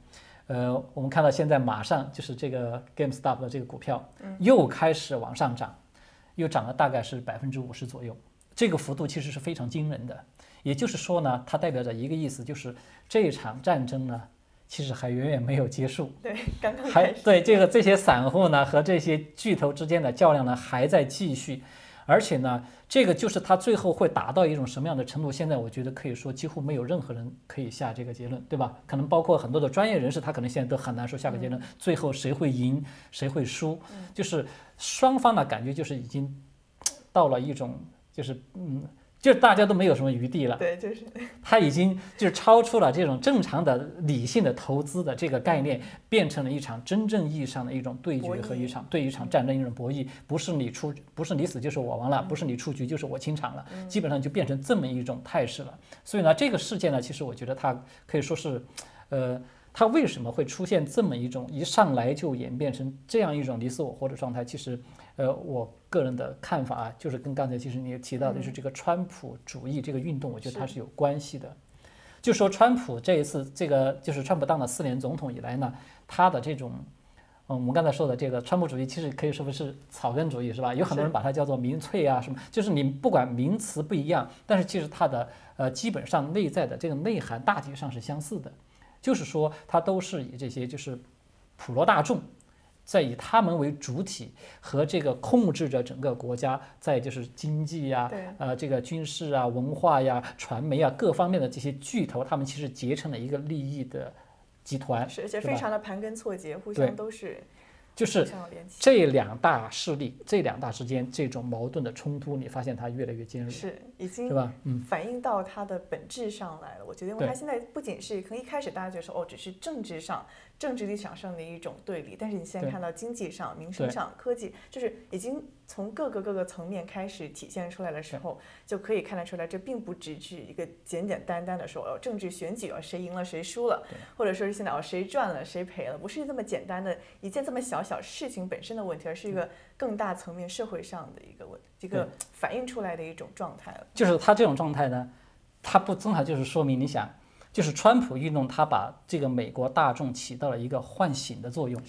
[SPEAKER 1] 呃，我们看到现在马上就是这个 GameStop 的这个股票又开始往上涨，又涨了大概是百分之五十左右，这个幅度其实是非常惊人的。也就是说呢，它代表着一个意思，就是这一场战争呢，其实还远远没有结束。
[SPEAKER 2] 对刚刚
[SPEAKER 1] 还，对这个这些散户呢和这些巨头之间的较量呢还在继续，而且呢，这个就是它最后会达到一种什么样的程度？现在我觉得可以说几乎没有任何人可以下这个结论，对吧？可能包括很多的专业人士，他可能现在都很难说下个结论，最后谁会赢，谁会输，就是双方的感觉就是已经到了一种就是嗯。就大家都没有什么余地了，
[SPEAKER 2] 对，就是
[SPEAKER 1] 他已经就是超出了这种正常的理性的投资的这个概念，变成了一场真正意义上的一种对决和一场对一场战争一种博弈，不是你出不是你死就是我亡了，不是你出局就是我清场了，基本上就变成这么一种态势了。所以呢，这个事件呢，其实我觉得它可以说是，呃。它为什么会出现这么一种一上来就演变成这样一种你死我活的状态？其实，呃，我个人的看法啊，就是跟刚才其实你也提到的，是这个川普主义这个运动，我觉得它是有关系的。就说川普这一次，这个就是川普当了四年总统以来呢，他的这种，嗯，我们刚才说的这个川普主义，其实可以说不是草根主义，是吧？有很多人把它叫做民粹啊什么，就是你不管名词不一样，但是其实它的呃基本上内在的这个内涵大体上是相似的。就是说，它都是以这些就是普罗大众，在以他们为主体和这个控制着整个国家，在就是经济呀、
[SPEAKER 2] 对
[SPEAKER 1] 呃这个军事啊、文化呀、传媒啊各方面的这些巨头，他们其实结成了一个利益的集团，
[SPEAKER 2] 是而且非常的盘根错节，互相都是
[SPEAKER 1] 就是这两大势力、这两大之间这种矛盾的冲突，你发现它越来越尖锐，
[SPEAKER 2] 是已经
[SPEAKER 1] 是吧？嗯，
[SPEAKER 2] 反映到它的本质上来了。我觉得，因为它现在不仅是可能一开始大家觉得说哦，只是政治上、政治立场上的一种对立，但是你现在看到经济上、民生上、科技，就是已经从各个各个层面开始体现出来的时候，就可以看得出来，这并不只是一个简简单单的说哦，政治选举哦，谁赢了谁输了，或者说是现在哦谁赚了谁赔了，不是这么简单的一件这么小小事情本身的问题，而是一个更大层面社会上的一个问一个反映出来的一种状态了。
[SPEAKER 1] 就是他这种状态呢，他不正好就是说明你想，就是川普运动，他把这个美国大众起到了一个唤醒的作用。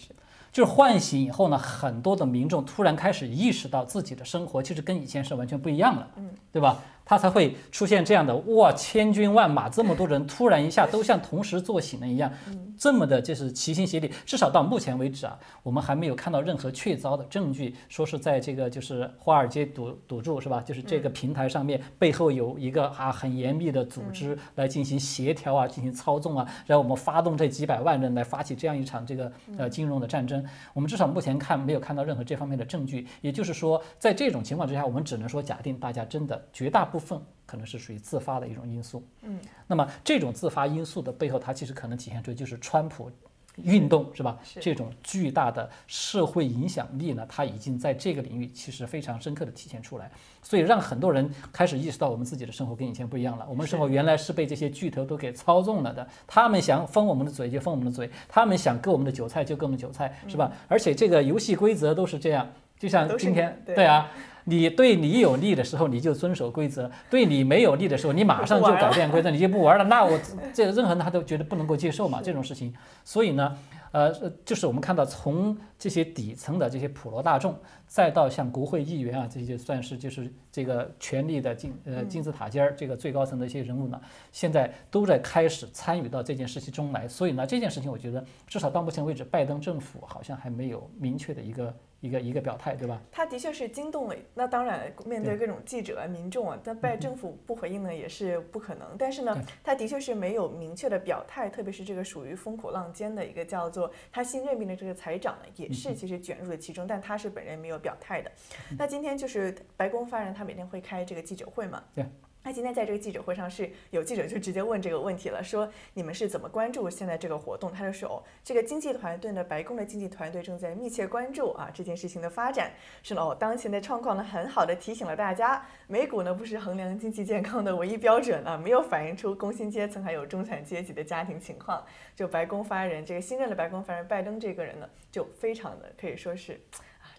[SPEAKER 1] 就是唤醒以后呢，很多的民众突然开始意识到自己的生活其实跟以前是完全不一样了，
[SPEAKER 2] 嗯，
[SPEAKER 1] 对吧？他才会出现这样的哇，千军万马，这么多人突然一下都像同时坐醒了一样，这么的就是齐心协力。至少到目前为止啊，我们还没有看到任何确凿的证据，说是在这个就是华尔街赌赌注是吧？就是这个平台上面背后有一个啊很严密的组织来进行协调啊，进行操纵啊，然后我们发动这几百万人来发起这样一场这个呃金融的战争。我们至少目前看没有看到任何这方面的证据。也就是说，在这种情况之下，我们只能说假定大家真的绝大部分可能是属于自发的一种因素。
[SPEAKER 2] 嗯，
[SPEAKER 1] 那么这种自发因素的背后，它其实可能体现出就是川普。运动是吧？
[SPEAKER 2] 是
[SPEAKER 1] 这种巨大的社会影响力呢，它已经在这个领域其实非常深刻的体现出来，所以让很多人开始意识到我们自己的生活跟以前不一样了。我们生活原来是被这些巨头都给操纵了的，他们想封我们的嘴就封我们的嘴，他们想割我们的韭菜就割我们的韭菜，是吧？而且这个游戏规则都是这样，就像今天
[SPEAKER 2] 对
[SPEAKER 1] 对啊。你对你有利的时候，你就遵守规则；对你没有利的时候，你马上就改变规则，你就不玩了。那我这任何人他都觉得不能够接受嘛，这种事情。所以呢，呃，呃就是我们看到从这些底层的这些普罗大众，再到像国会议员啊，这些算是就是这个权力的金呃金字塔尖儿这个最高层的一些人物呢，现在都在开始参与到这件事情中来。所以呢，这件事情我觉得至少到目前为止，拜登政府好像还没有明确的一个一个一个表态，对吧？
[SPEAKER 2] 他的确是惊动了，那当然面对各种记者啊、民众啊，但拜政府不回应呢也是不可能。但是呢，他的确是没有明确的表态，特别是这个属于风口浪尖的一个叫做他新任命的这个财长呢，也是其实卷入了其中，但他是本人没有表态的。那今天就是白宫发言人，他每天会开这个记者会嘛？
[SPEAKER 1] 对。
[SPEAKER 2] 那今天在这个记者会上是有记者就直接问这个问题了，说你们是怎么关注现在这个活动？他就说哦，这个经济团队呢，白宫的经济团队正在密切关注啊这件事情的发展。是呢哦，当前的状况呢，很好的提醒了大家，美股呢不是衡量经济健康的唯一标准啊，没有反映出工薪阶层还有中产阶级的家庭情况。就白宫发言人这个新任的白宫发言人拜登这个人呢，就非常的可以说是。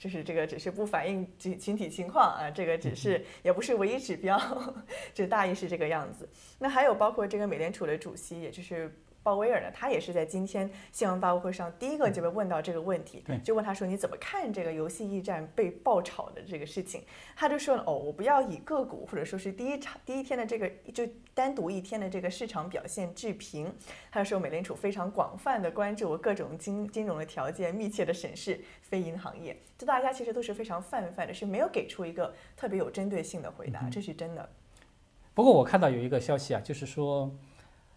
[SPEAKER 2] 就是这个只是不反映群群体情况啊，这个只是也不是唯一指标，就大意是这个样子。那还有包括这个美联储的主席，也就是。鲍威尔呢，他也是在今天新闻发布会上第一个就被问到这个问题，就问他说你怎么看这个游戏驿站被爆炒的这个事情？他就说哦，我不要以个股或者说是第一场第一天的这个就单独一天的这个市场表现置评。他说美联储非常广泛的关注各种金金融的条件，密切的审视非银行业。这大家其实都是非常泛泛的，是没有给出一个特别有针对性的回答，这是真的。
[SPEAKER 1] 不过我看到有一个消息啊，就是说。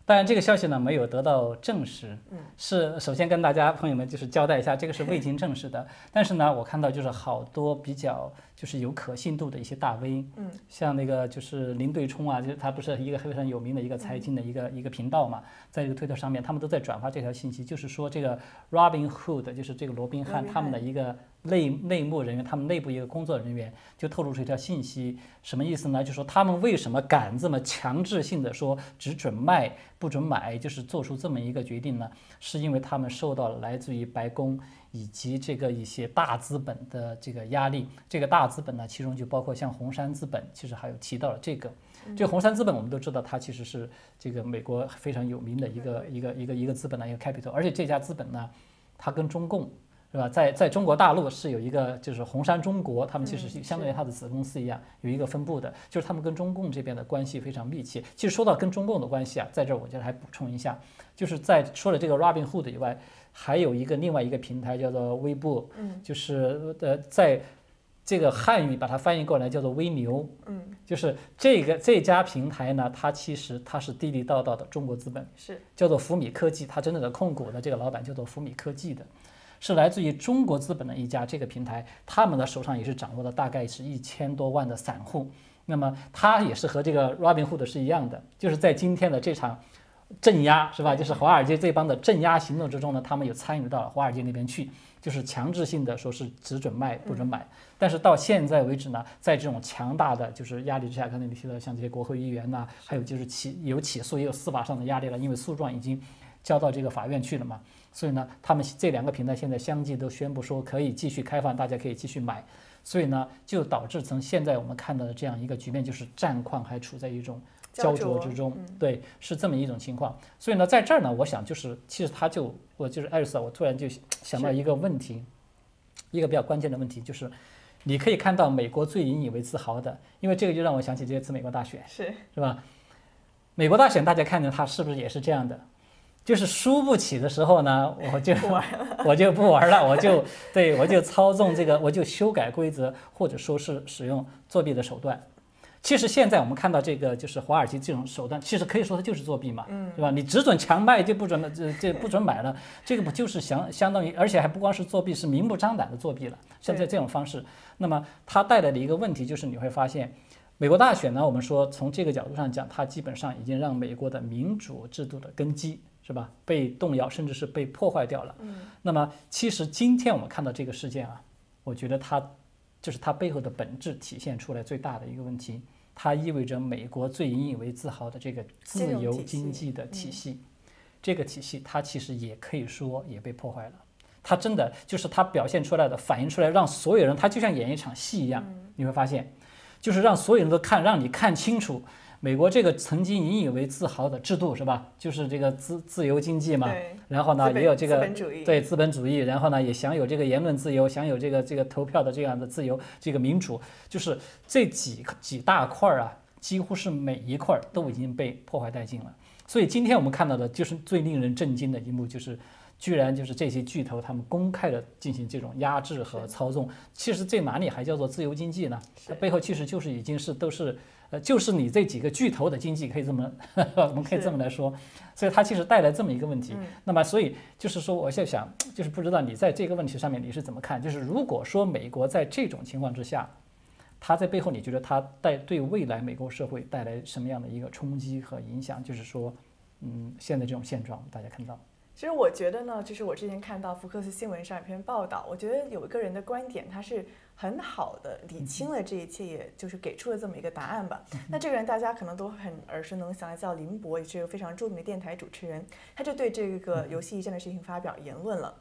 [SPEAKER 1] 当然，这个消息呢没有得到证实，
[SPEAKER 2] 嗯，
[SPEAKER 1] 是首先跟大家朋友们就是交代一下，这个是未经证实的。但是呢，我看到就是好多比较就是有可信度的一些大 V，
[SPEAKER 2] 嗯，
[SPEAKER 1] 像那个就是林对冲啊，就是他不是一个非常有名的一个财经的一个一个频道嘛，在这个推特上面，他们都在转发这条信息，就是说这个 Robin Hood，就是这个罗宾汉他们的一个。内内幕人员，他们内部一个工作人员就透露出一条信息，什么意思呢？就说他们为什么敢这么强制性的说只准卖不准买，就是做出这么一个决定呢？是因为他们受到了来自于白宫以及这个一些大资本的这个压力。这个大资本呢，其中就包括像红杉资本，其实还有提到了这个。这红杉资本我们都知道，它其实是这个美国非常有名的一个一个一个一个资本的一个 capital，而且这家资本呢，它跟中共。是吧？在在中国大陆是有一个，就是红杉中国，他们其实是相当于它的子公司一样，有一个分布的，就是他们跟中共这边的关系非常密切。其实说到跟中共的关系啊，在这儿我觉得还补充一下，就是在说了这个 Robinhood 以外，还有一个另外一个平台叫做微博，
[SPEAKER 2] 嗯，
[SPEAKER 1] 就是呃，在这个汉语把它翻译过来叫做微牛，
[SPEAKER 2] 嗯，
[SPEAKER 1] 就是这个这家平台呢，它其实它是地地道道的中国资本，
[SPEAKER 2] 是
[SPEAKER 1] 叫做福米科技，它真正的控股的这个老板叫做福米科技的。是来自于中国资本的一家这个平台，他们的手上也是掌握了大概是一千多万的散户。那么它也是和这个 Robinhood 是一样的，就是在今天的这场镇压，是吧？就是华尔街这帮的镇压行动之中呢，他们也参与到了华尔街那边去，就是强制性的说是只准卖不准买。但是到现在为止呢，在这种强大的就是压力之下，刚才你提到像这些国会议员呐，还有就是起有起诉也有司法上的压力了，因为诉状已经交到这个法院去了嘛。所以呢，他们这两个平台现在相继都宣布说可以继续开放，大家可以继续买。所以呢，就导致从现在我们看到的这样一个局面，就是战况还处在一种焦灼之中。对，是这么一种情况。所以呢，在这儿呢，我想就是，其实他就我就是艾瑞斯，我突然就想到一个问题，一个比较关键的问题，就是你可以看到美国最引以为自豪的，因为这个就让我想起这次美国大选，
[SPEAKER 2] 是
[SPEAKER 1] 是吧？美国大选大家看见它是不是也是这样的？就是输不起的时候呢，我就 我就不玩了，我就对我就操纵这个，我就修改规则，或者说是使用作弊的手段。其实现在我们看到这个就是华尔街这种手段，其实可以说它就是作弊嘛，
[SPEAKER 2] 嗯，
[SPEAKER 1] 对吧？你只准强卖就不准这这不准买了，这个不就是相相当于，而且还不光是作弊，是明目张胆的作弊了。像在这种方式，那么它带来的一个问题就是你会发现。美国大选呢，我们说从这个角度上讲，它基本上已经让美国的民主制度的根基是吧？被动摇，甚至是被破坏掉了。
[SPEAKER 2] 嗯，
[SPEAKER 1] 那么其实今天我们看到这个事件啊，我觉得它就是它背后的本质体现出来最大的一个问题，它意味着美国最引以为自豪的这个自由经济的体
[SPEAKER 2] 嗯。
[SPEAKER 1] 系，这个体系它其实也可以说也被破坏了。它真的就是它表现出来的、反映出来，让所有人，它就像演一场戏一样，你会发现，就是让所有人都看，让你看清楚美国这个曾经引以为自豪的制度是吧？就是这个自自由经济嘛，然后呢也有这个对资本主义，然后呢也享有这个言论自由，享有这个这个投票的这样的自由，这个民主，就是这几几大块儿啊，几乎是每一块儿都已经被破坏殆尽了。所以今天我们看到的就是最令人震惊的一幕，就是居然就是这些巨头他们公开的进行这种压制和操纵。其实这哪里还叫做自由经济呢？它背后其实就是已经是都是呃，就是你这几个巨头的经济，可以这么 我们可以这么来说。所以它其实带来这么一个问题。那么所以就是说，我在想，就是不知道你在这个问题上面你是怎么看？就是如果说美国在这种情况之下，它在背后，你觉得它带对未来美国社会带来什么样的一个冲击和影响？就是说，嗯，现在这种现状，大家看到，
[SPEAKER 2] 其实我觉得呢，就是我之前看到福克斯新闻上一篇报道，我觉得有一个人的观点，他是很好的理清了这一切，也就是给出了这么一个答案吧。那这个人大家可能都很耳熟能详，叫林博，也是一个非常著名的电台主持人。他就对这个游戏一战的事情发表言论了。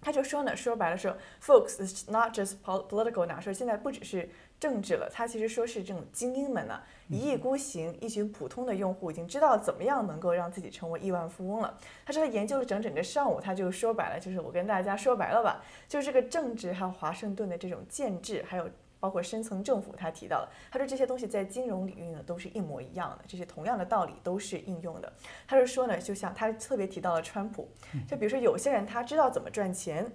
[SPEAKER 2] 他就说呢，说白了说，folks is not just pol- political now，说现在不只是政治了，他其实说是这种精英们呢、一意孤行，一群普通的用户已经知道怎么样能够让自己成为亿万富翁了。他说他研究了整整个上午，他就说白了，就是我跟大家说白了吧，就是这个政治还有华盛顿的这种建制，还有包括深层政府，他提到了，他说这些东西在金融领域呢都是一模一样的，这些同样的道理都是应用的。他就说呢，就像他特别提到了川普，就比如说有些人他知道怎么赚钱，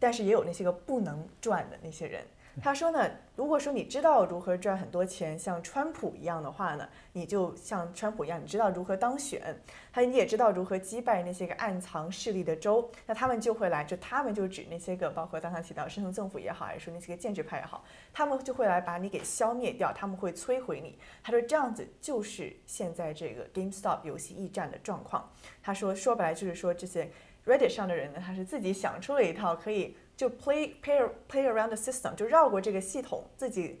[SPEAKER 2] 但是也有那些个不能赚的那些人。他说呢，如果说你知道如何赚很多钱，像川普一样的话呢，你就像川普一样，你知道如何当选，他你也知道如何击败那些个暗藏势力的州，那他们就会来，就他们就指那些个，包括刚才提到深层政府也好，还是说那些个建制派也好，他们就会来把你给消灭掉，他们会摧毁你。他说这样子就是现在这个 GameStop 游戏驿站的状况。他说说白了就是说这些 Reddit 上的人呢，他是自己想出了一套可以就 play play play around the system，就绕过这个系统，自己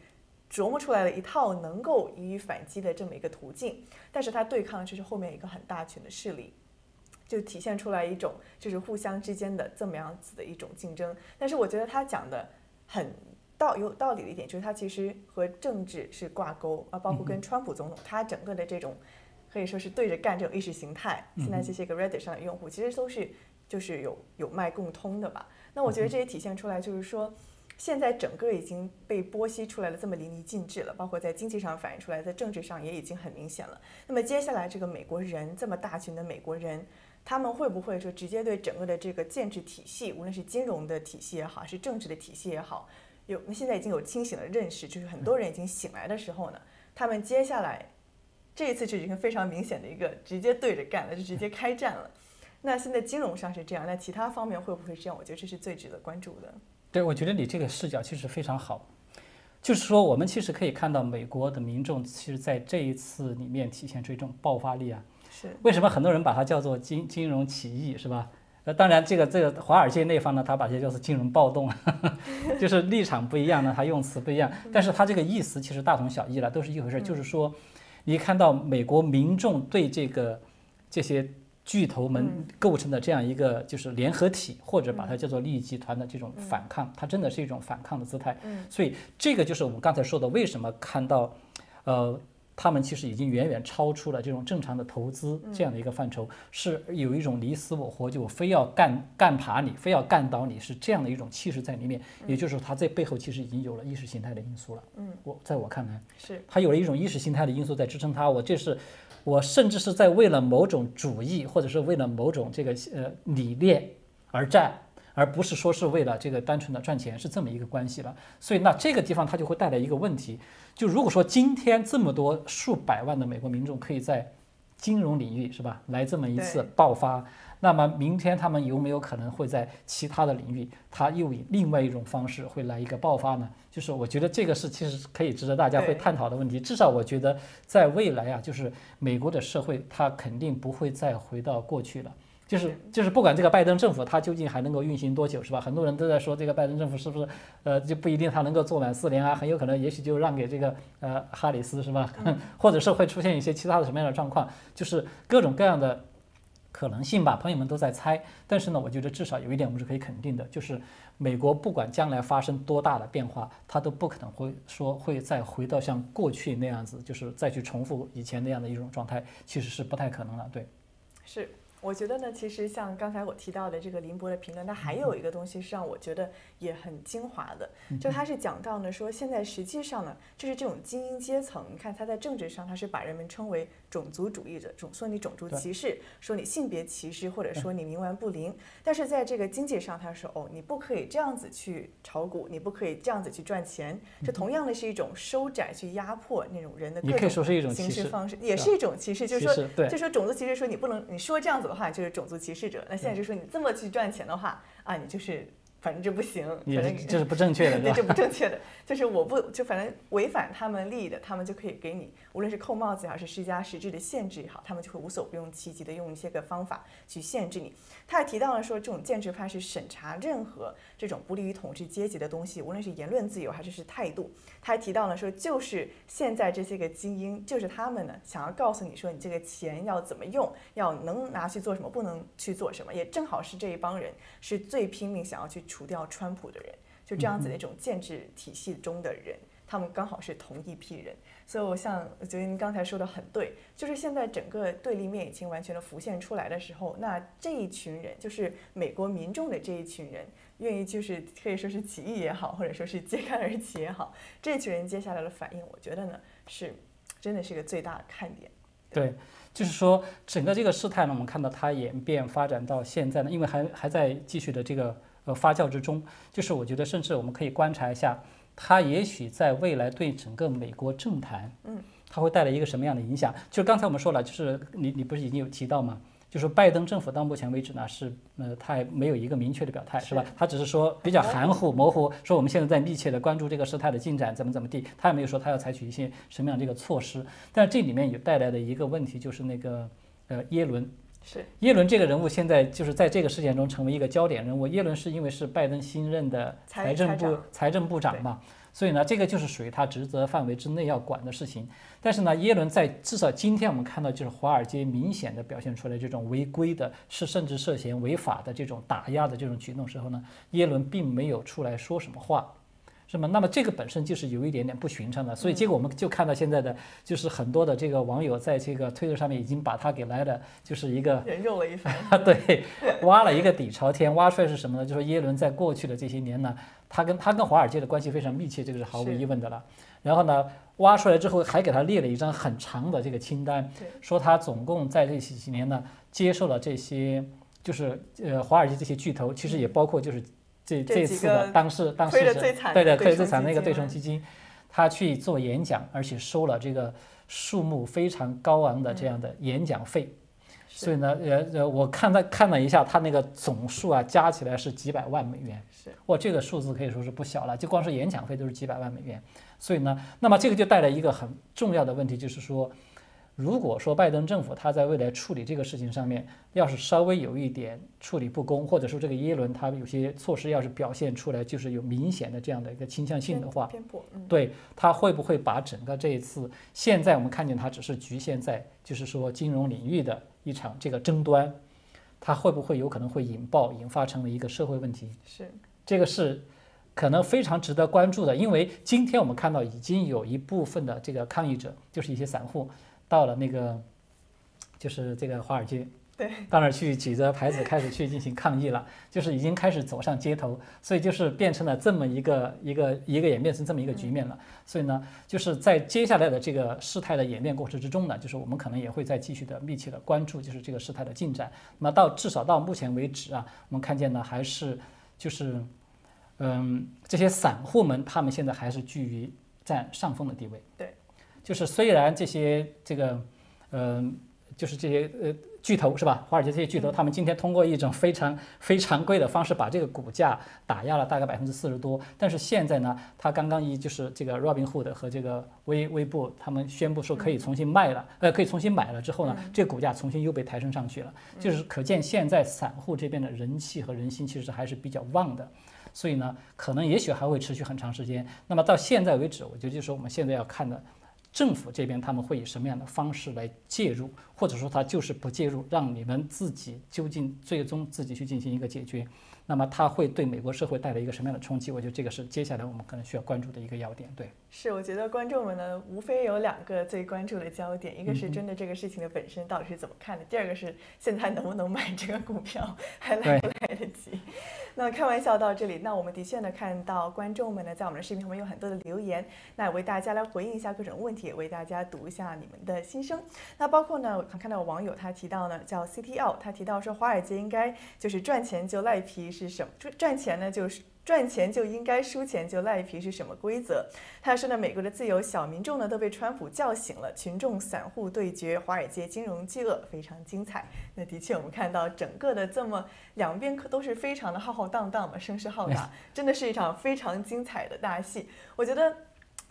[SPEAKER 2] 琢磨出来了一套能够予以反击的这么一个途径。但是他对抗就是后面一个很大群的势力，就体现出来一种就是互相之间的这么样子的一种竞争。但是我觉得他讲的很。道有道理的一点就是，他其实和政治是挂钩啊，包括跟川普总统，他整个的这种可以说是对着干这种意识形态。现在这些个 Reddit 上的用户，其实都是就是有有脉共通的吧。那我觉得这也体现出来，就是说，现在整个已经被剥析出来了这么淋漓尽致了，包括在经济上反映出来，在政治上也已经很明显了。那么接下来这个美国人这么大群的美国人，他们会不会说直接对整个的这个建制体系，无论是金融的体系也好，是政治的体系也好，有现在已经有清醒的认识，就是很多人已经醒来的时候呢，他们接下来这一次就已经非常明显的一个直接对着干了，就直接开战了。那现在金融上是这样，那其他方面会不会这样？我觉得这是最值得关注的。
[SPEAKER 1] 对，我觉得你这个视角其实非常好，就是说我们其实可以看到美国的民众其实在这一次里面体现出一种爆发力啊。
[SPEAKER 2] 是
[SPEAKER 1] 为什么很多人把它叫做金金融起义，是吧？呃，当然，这个这个华尔街那方呢，他把这叫做金融暴动，就是立场不一样呢，他用词不一样，但是他这个意思其实大同小异了，都是一回事儿。就是说，你看到美国民众对这个这些巨头们构成的这样一个就是联合体，或者把它叫做利益集团的这种反抗，它真的是一种反抗的姿态。所以这个就是我们刚才说的，为什么看到，呃。他们其实已经远远超出了这种正常的投资这样的一个范畴，是有一种你死我活，就我非要干干爬你，非要干倒你，是这样的一种气势在里面。也就是说，他这背后其实已经有了意识形态的因素了。
[SPEAKER 2] 嗯，
[SPEAKER 1] 我在我看来，
[SPEAKER 2] 是
[SPEAKER 1] 他有了一种意识形态的因素在支撑他。我这是，我甚至是在为了某种主义，或者是为了某种这个呃理念而战。而不是说是为了这个单纯的赚钱，是这么一个关系了。所以那这个地方它就会带来一个问题，就如果说今天这么多数百万的美国民众可以在金融领域是吧？来这么一次爆发，那么明天他们有没有可能会在其他的领域，它又以另外一种方式会来一个爆发呢？就是我觉得这个是其实可以值得大家会探讨的问题。至少我觉得在未来啊，就是美国的社会它肯定不会再回到过去了。就是就是不管这个拜登政府他究竟还能够运行多久是吧？很多人都在说这个拜登政府是不是呃就不一定他能够做满四年啊，很有可能也许就让给这个呃哈里斯是吧？或者是会出现一些其他的什么样的状况，就是各种各样的可能性吧。朋友们都在猜，但是呢，我觉得至少有一点我们是可以肯定的，就是美国不管将来发生多大的变化，它都不可能会说会再回到像过去那样子，就是再去重复以前那样的一种状态，其实是不太可能了。对。
[SPEAKER 2] 是，我觉得呢，其实像刚才我提到的这个林博的评论，它还有一个东西是让我觉得也很精华的，就他是讲到呢说，现在实际上呢，就是这种精英阶层，你看他在政治上他是把人们称为种族主义者，种说你种族歧视，说你性别歧视，或者说你冥顽不灵。但是在这个经济上，他说哦，你不可以这样子去炒股，你不可以这样子去赚钱，这同样的是一种收窄、去压迫那种人的各种
[SPEAKER 1] 你可以说是一种
[SPEAKER 2] 形
[SPEAKER 1] 歧视，
[SPEAKER 2] 式方式，也
[SPEAKER 1] 是
[SPEAKER 2] 是一种歧视，就是说
[SPEAKER 1] 对。
[SPEAKER 2] 就说种族歧视，说你不能，你说这样子的话，就是种族歧视者。那现在就说你这么去赚钱的话，啊，你就是反正这不行，反正
[SPEAKER 1] 是这是不正确的，
[SPEAKER 2] 对，这？不正确的，就是我不就反正违反他们利益的，他们就可以给你，无论是扣帽子也好，是施加实质的限制也好，他们就会无所不用其极的用一些个方法去限制你。他还提到了说，这种建制派是审查任何这种不利于统治阶级的东西，无论是言论自由还是是态度。他还提到了说，就是现在这些个精英，就是他们呢想要告诉你说，你这个钱要怎么用，要能拿去做什么，不能去做什么，也正好是这一帮人是最拼命想要去除掉川普的人。就这样子的一种建制体系中的人，他们刚好是同一批人，所以我像我觉得您刚才说的很对，就是现在整个对立面已经完全的浮现出来的时候，那这一群人就是美国民众的这一群人，愿意就是可以说是起义也好，或者说是揭竿而起也好，这群人接下来的反应，我觉得呢是真的是一个最大的看点。
[SPEAKER 1] 对，就是说整个这个事态呢，我们看到它演变发展到现在呢，因为还还在继续的这个呃发酵之中，就是我觉得甚至我们可以观察一下，它也许在未来对整个美国政坛，
[SPEAKER 2] 嗯，
[SPEAKER 1] 它会带来一个什么样的影响？就刚才我们说了，就是你你不是已经有提到吗？就是拜登政府到目前为止呢，是呃，他还没有一个明确的表态，是吧？他只是说比较含糊模糊，说我们现在在密切的关注这个事态的进展，怎么怎么地，他也没有说他要采取一些什么样的这个措施。但是这里面有带来的一个问题，就是那个呃耶伦，
[SPEAKER 2] 是
[SPEAKER 1] 耶伦这个人物现在就是在这个事件中成为一个焦点人物。耶伦是因为是拜登新任的
[SPEAKER 2] 财
[SPEAKER 1] 财政部
[SPEAKER 2] 财
[SPEAKER 1] 政部长嘛，所以呢，这个就是属于他职责范围之内要管的事情。但是呢，耶伦在至少今天我们看到，就是华尔街明显的表现出来这种违规的，是甚至涉嫌违法的这种打压的这种举动时候呢，耶伦并没有出来说什么话。是吗？那么这个本身就是有一点点不寻常的，所以结果我们就看到现在的，就是很多的这个网友在这个推特上面已经把他给来的，就是一个
[SPEAKER 2] 人肉了一番。
[SPEAKER 1] 对，挖了一个底朝天，挖出来是什么呢？就是耶伦在过去的这些年呢，他跟他跟华尔街的关系非常密切，这个是毫无疑问的了。然后呢，挖出来之后还给他列了一张很长的这个清单，说他总共在这几年呢接受了这些，就是呃华尔街这些巨头，其实也包括就是这
[SPEAKER 2] 这
[SPEAKER 1] 次的当事当事
[SPEAKER 2] 亏得
[SPEAKER 1] 者对对，
[SPEAKER 2] 的对
[SPEAKER 1] 最惨那个
[SPEAKER 2] 基金嘛
[SPEAKER 1] 对冲基金，他去做演讲，而且收了这个数目非常高昂的这样的演讲费。
[SPEAKER 2] 是
[SPEAKER 1] 所以呢，呃呃，我看他看了一下，他那个总数啊，加起来是几百万美元。
[SPEAKER 2] 是
[SPEAKER 1] 哇，这个数字可以说是不小了，就光是演讲费都是几百万美元。所以呢，那么这个就带来一个很重要的问题，就是说，如果说拜登政府他在未来处理这个事情上面，要是稍微有一点处理不公，或者说这个耶伦他有些措施要是表现出来就是有明显的这样的一个倾向性的话，
[SPEAKER 2] 偏颇，嗯，
[SPEAKER 1] 对他会不会把整个这一次，现在我们看见他只是局限在就是说金融领域的一场这个争端，他会不会有可能会引爆引发成为一个社会问题？
[SPEAKER 2] 是
[SPEAKER 1] 这个是可能非常值得关注的，因为今天我们看到已经有一部分的这个抗议者，就是一些散户，到了那个就是这个华尔街。
[SPEAKER 2] 对，
[SPEAKER 1] 到那儿去举着牌子开始去进行抗议了，就是已经开始走上街头，所以就是变成了这么一个一个一个演变成这么一个局面了。所以呢，就是在接下来的这个事态的演变过程之中呢，就是我们可能也会再继续的密切的关注，就是这个事态的进展。那么到至少到目前为止啊，我们看见呢还是就是嗯这些散户们他们现在还是居于占上风的地位。
[SPEAKER 2] 对，
[SPEAKER 1] 就是虽然这些这个嗯。就是这些呃巨头是吧？华尔街这些巨头，他们今天通过一种非常非常规的方式，把这个股价打压了大概百分之四十多。但是现在呢，他刚刚一就是这个 Robinhood 和这个微微博，他们宣布说可以重新卖了，呃，可以重新买了之后呢，这个股价重新又被抬升上去了。就是可见现在散户这边的人气和人心其实还是比较旺的。所以呢，可能也许还会持续很长时间。那么到现在为止，我觉得就是我们现在要看的。政府这边他们会以什么样的方式来介入，或者说他就是不介入，让你们自己究竟最终自己去进行一个解决，那么他会对美国社会带来一个什么样的冲击？我觉得这个是接下来我们可能需要关注的一个要点。对，
[SPEAKER 2] 是，我觉得观众们呢，无非有两个最关注的焦点，一个是针对这个事情的本身到底是怎么看的，第二个是现在能不能买这个股票，还来不来得及？那开玩笑到这里，那我们的确呢看到观众们呢在我们的视频旁边有很多的留言，那也为大家来回应一下各种问题，也为大家读一下你们的心声。那包括呢，我看到网友他提到呢叫 CTL，他提到说华尔街应该就是赚钱就赖皮是什么？赚赚钱呢就是。赚钱就应该输钱就赖皮是什么规则？他说呢，美国的自由小民众呢都被川普叫醒了，群众散户对决华尔街金融巨鳄非常精彩。那的确，我们看到整个的这么两边可都是非常的浩浩荡荡嘛，声势浩大，真的是一场非常精彩的大戏。我觉得。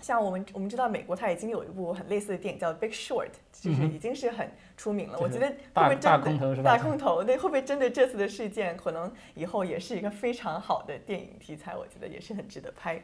[SPEAKER 2] 像我们我们知道美国它已经有一部很类似的电影叫《Big Short》，就是已经是很出名了。我觉得会不会真的
[SPEAKER 1] 大空头是吧？
[SPEAKER 2] 大空头，对，会不会真的这次的事件可能以后也是一个非常好的电影题材？我觉得也是很值得拍。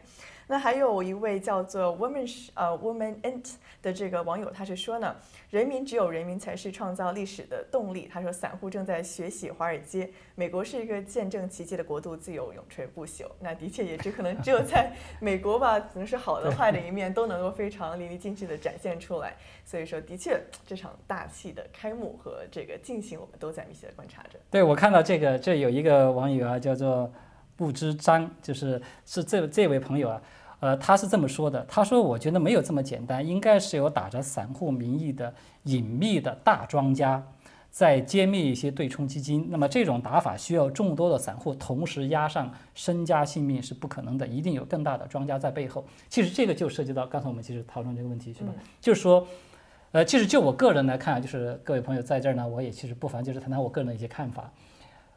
[SPEAKER 2] 那还有一位叫做 Woman 呃 Woman Int 的这个网友，他是说呢，人民只有人民才是创造历史的动力。他说，散户正在学习华尔街，美国是一个见证奇迹的国度，自由永垂不朽。那的确也只可能只有在美国吧，可能是好的坏的一面都能够非常淋漓尽致的展现出来。所以说，的确这场大戏的开幕和这个进行，我们都在密切的观察着。
[SPEAKER 1] 对我看到这个，这有一个网友啊，叫做。不知章就是是这这位朋友啊，呃，他是这么说的，他说我觉得没有这么简单，应该是有打着散户名义的隐秘的大庄家在揭秘一些对冲基金。那么这种打法需要众多的散户同时押上身家性命是不可能的，一定有更大的庄家在背后。其实这个就涉及到刚才我们其实讨论这个问题是吧？就是说，呃，其实就我个人来看，就是各位朋友在这儿呢，我也其实不妨就是谈谈我个人的一些看法，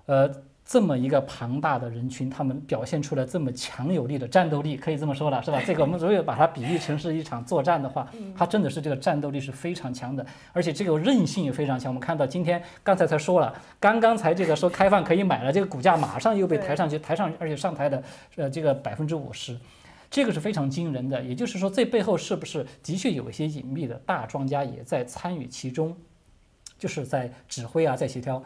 [SPEAKER 1] 呃。这么一个庞大的人群，他们表现出来这么强有力的战斗力，可以这么说了，是吧？这个我们如果把它比喻成是一场作战的话，它真的是这个战斗力是非常强的，而且这个韧性也非常强。我们看到今天刚才才说了，刚刚才这个说开放可以买了，这个股价马上又被抬上去，抬上而且上抬的呃这个百分之五十，这个是非常惊人的。也就是说，这背后是不是的确有一些隐秘的大庄家也在参与其中，就是在指挥啊，在协调。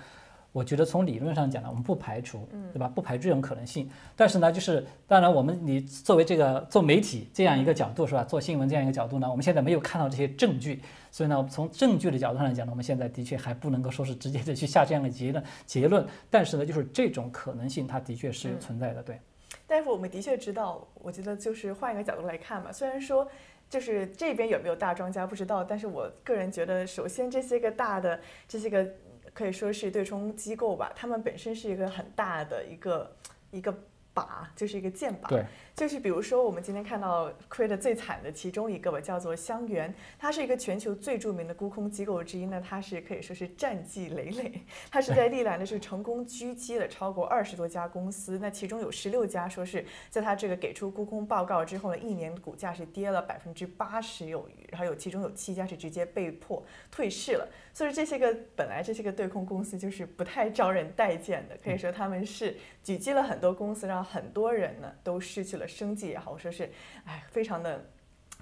[SPEAKER 1] 我觉得从理论上讲呢，我们不排除，对吧？不排除这种可能性。但是呢，就是当然，我们你作为这个做媒体这样一个角度是吧？做新闻这样一个角度呢，我们现在没有看到这些证据，所以呢，从证据的角度上来讲呢，我们现在的确还不能够说是直接的去下这样的结论结论。但是呢，就是这种可能性，它的确是有存在的。对，
[SPEAKER 2] 大夫，我们的确知道，我觉得就是换一个角度来看嘛，虽然说就是这边有没有大庄家不知道，但是我个人觉得，首先这些个大的这些个。可以说是对冲机构吧，他们本身是一个很大的一个一个靶，就是一个箭靶。
[SPEAKER 1] 对。
[SPEAKER 2] 就是比如说，我们今天看到亏的最惨的其中一个吧，叫做香园，它是一个全球最著名的沽空机构之一呢。它是可以说是战绩累累，它是在历来呢是成功狙击了超过二十多家公司，那其中有十六家说是在它这个给出沽空报告之后呢，一年股价是跌了百分之八十有余，然后有其中有七家是直接被迫退市了。所以这些个本来这些个对空公司就是不太招人待见的，可以说他们是狙击了很多公司，让很多人呢都失去了。生计也好，说是，哎，非常的，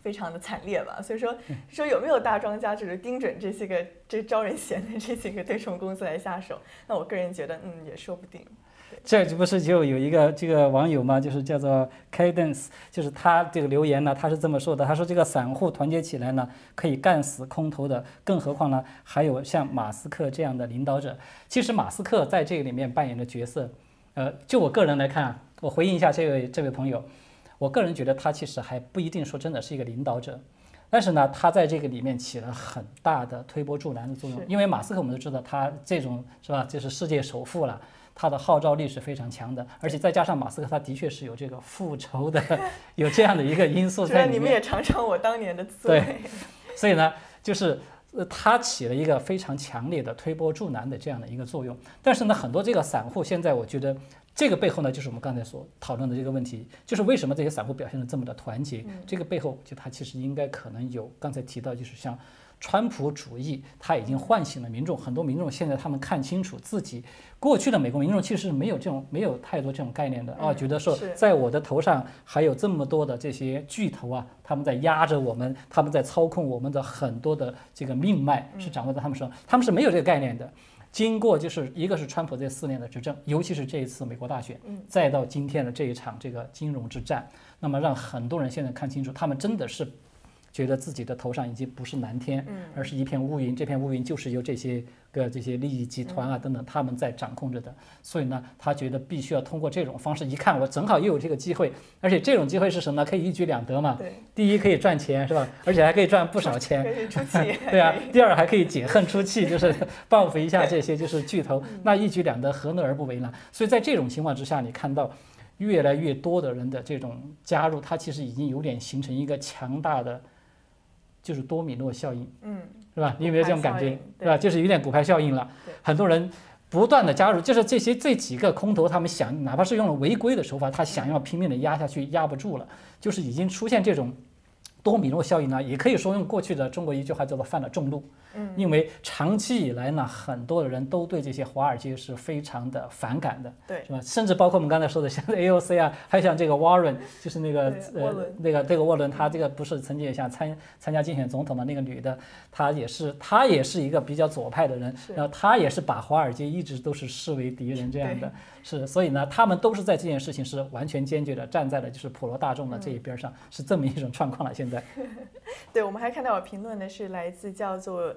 [SPEAKER 2] 非常的惨烈吧。所以说，说有没有大庄家就是盯准这些个这招人嫌的这几个对冲公司来下手？那我个人觉得，嗯，也说不定。
[SPEAKER 1] 这不是就有一个这个网友嘛？就是叫做 Cadence，就是他这个留言呢，他是这么说的：他说这个散户团结起来呢，可以干死空头的，更何况呢，还有像马斯克这样的领导者。其实马斯克在这个里面扮演的角色，呃，就我个人来看。我回应一下这位这位朋友，我个人觉得他其实还不一定说真的是一个领导者，但是呢，他在这个里面起了很大的推波助澜的作用。因为马斯克我们都知道，他这种是吧，就是世界首富了，他的号召力是非常强的，而且再加上马斯克他的确是有这个复仇的，有这样的一个因素 在里面。
[SPEAKER 2] 你们也尝尝我当年的滋
[SPEAKER 1] 味。对，所以呢，就是呃，它起了一个非常强烈的推波助澜的这样的一个作用。但是呢，很多这个散户现在，我觉得这个背后呢，就是我们刚才所讨论的这个问题，就是为什么这些散户表现的这么的团结？这个背后，就它其实应该可能有刚才提到，就是像。川普主义，他已经唤醒了民众。很多民众现在他们看清楚自己过去的美国民众其实是没有这种没有太多这种概念的啊，觉得说在我的头上还有这么多的这些巨头啊，他们在压着我们，他们在操控我们的很多的这个命脉是掌握在他们手上，他们是没有这个概念的。经过就是一个是川普这四年的执政，尤其是这一次美国大选，再到今天的这一场这个金融之战，那么让很多人现在看清楚，他们真的是。觉得自己的头上已经不是蓝天，而是一片乌云。这片乌云就是由这些个这些利益集团啊等等他们在掌控着的。所以呢，他觉得必须要通过这种方式。一看我正好又有这个机会，而且这种机会是什么呢？可以一举两得嘛。
[SPEAKER 2] 对。
[SPEAKER 1] 第一可以赚钱是吧？而且还可以赚不少钱。
[SPEAKER 2] 出气。
[SPEAKER 1] 对啊。第二还可以解恨出气，就是报复一下这些就是巨头。那一举两得，何乐而不为呢？所以在这种情况之下，你看到越来越多的人的这种加入，它其实已经有点形成一个强大的。就是多米诺效应，
[SPEAKER 2] 嗯，
[SPEAKER 1] 是吧？你有没有这种感觉，
[SPEAKER 2] 对
[SPEAKER 1] 吧？就是有点股牌效应了。很多人不断的加入，就是这些这几个空头，他们想，哪怕是用了违规的手法，他想要拼命的压下去，压不住了，就是已经出现这种多米诺效应呢。也可以说用过去的中国一句话叫做犯了众怒。
[SPEAKER 2] 嗯，
[SPEAKER 1] 因为长期以来呢，很多的人都对这些华尔街是非常的反感的，
[SPEAKER 2] 对，
[SPEAKER 1] 是吧？甚至包括我们刚才说的像 AOC 啊，还有像这个 Warren，就是那个呃那个这个沃伦，他这个不是曾经也想参参加竞选总统的那个女的，她也是她也是一个比较左派的人，然后她也是把华尔街一直都是视为敌人这样的，是，所以呢，他们都是在这件事情是完全坚决的站在了就是普罗大众的这一边上，是这么一种状况了。现在，
[SPEAKER 2] 对，我们还看到有评论的是来自叫做。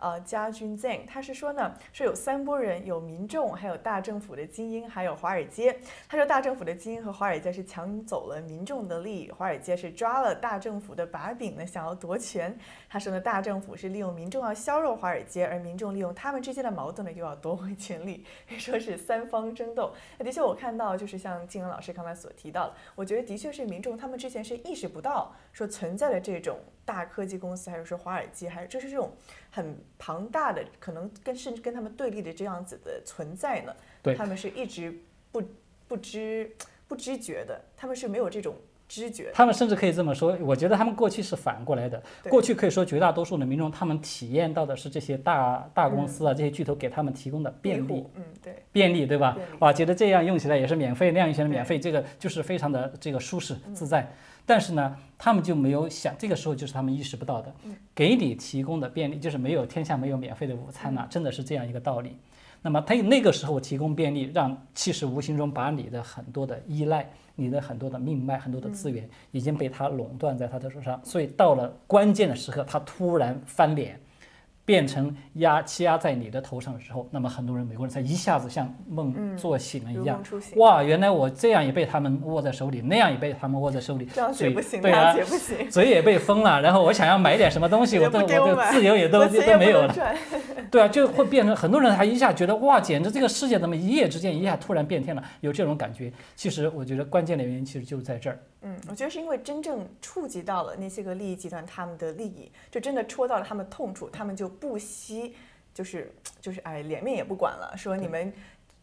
[SPEAKER 2] 呃，家军 Zen，他是说呢，说有三波人，有民众，还有大政府的精英，还有华尔街。他说大政府的精英和华尔街是抢走了民众的利益，华尔街是抓了大政府的把柄呢，想要夺权。他说呢，大政府是利用民众要削弱华尔街，而民众利用他们之间的矛盾呢，又要夺回权力，说是三方争斗。那的确，我看到就是像金文老师刚才所提到的，我觉得的确是民众他们之前是意识不到说存在的这种大科技公司，还是说华尔街，还是就是这种。很庞大的，可能跟甚至跟他们对立的这样子的存在呢，他们是一直不不知不知觉的，他们是没有这种知觉。
[SPEAKER 1] 他们甚至可以这么说，我觉得他们过去是反过来的，过去可以说绝大多数的民众，他们体验到的是这些大大公司啊，这些巨头给他们提供的便利，
[SPEAKER 2] 嗯，对，
[SPEAKER 1] 便利，对吧？哇，觉得这样用起来也是免费，那样用起来免费，这个就是非常的这个舒适自在。但是呢，他们就没有想，这个时候就是他们意识不到的，给你提供的便利就是没有天下没有免费的午餐呐，真的是这样一个道理。那么他那个时候提供便利，让其实无形中把你的很多的依赖、你的很多的命脉、很多的资源已经被他垄断在他的手上，所以到了关键的时刻，他突然翻脸。变成压欺压在你的头上的时候，那么很多人美国人才一下子像梦做醒了一样，哇，原来我这样也被他们握在手里，那样也被他们握在手里，
[SPEAKER 2] 嘴不行，
[SPEAKER 1] 对啊，
[SPEAKER 2] 嘴
[SPEAKER 1] 也被封了，然后我想要买点什么东西，我都我的 自由也都都没有了，对啊，就会变成很多人还一下觉得哇，简直这个世界怎么一夜之间一下突然变天了，有这种感觉。其实我觉得关键的原因其实就在这儿。
[SPEAKER 2] 嗯，我觉得是因为真正触及到了那些个利益集团他们的利益，就真的戳到了他们痛处，他们就不惜，就是就是哎，脸面也不管了，说你们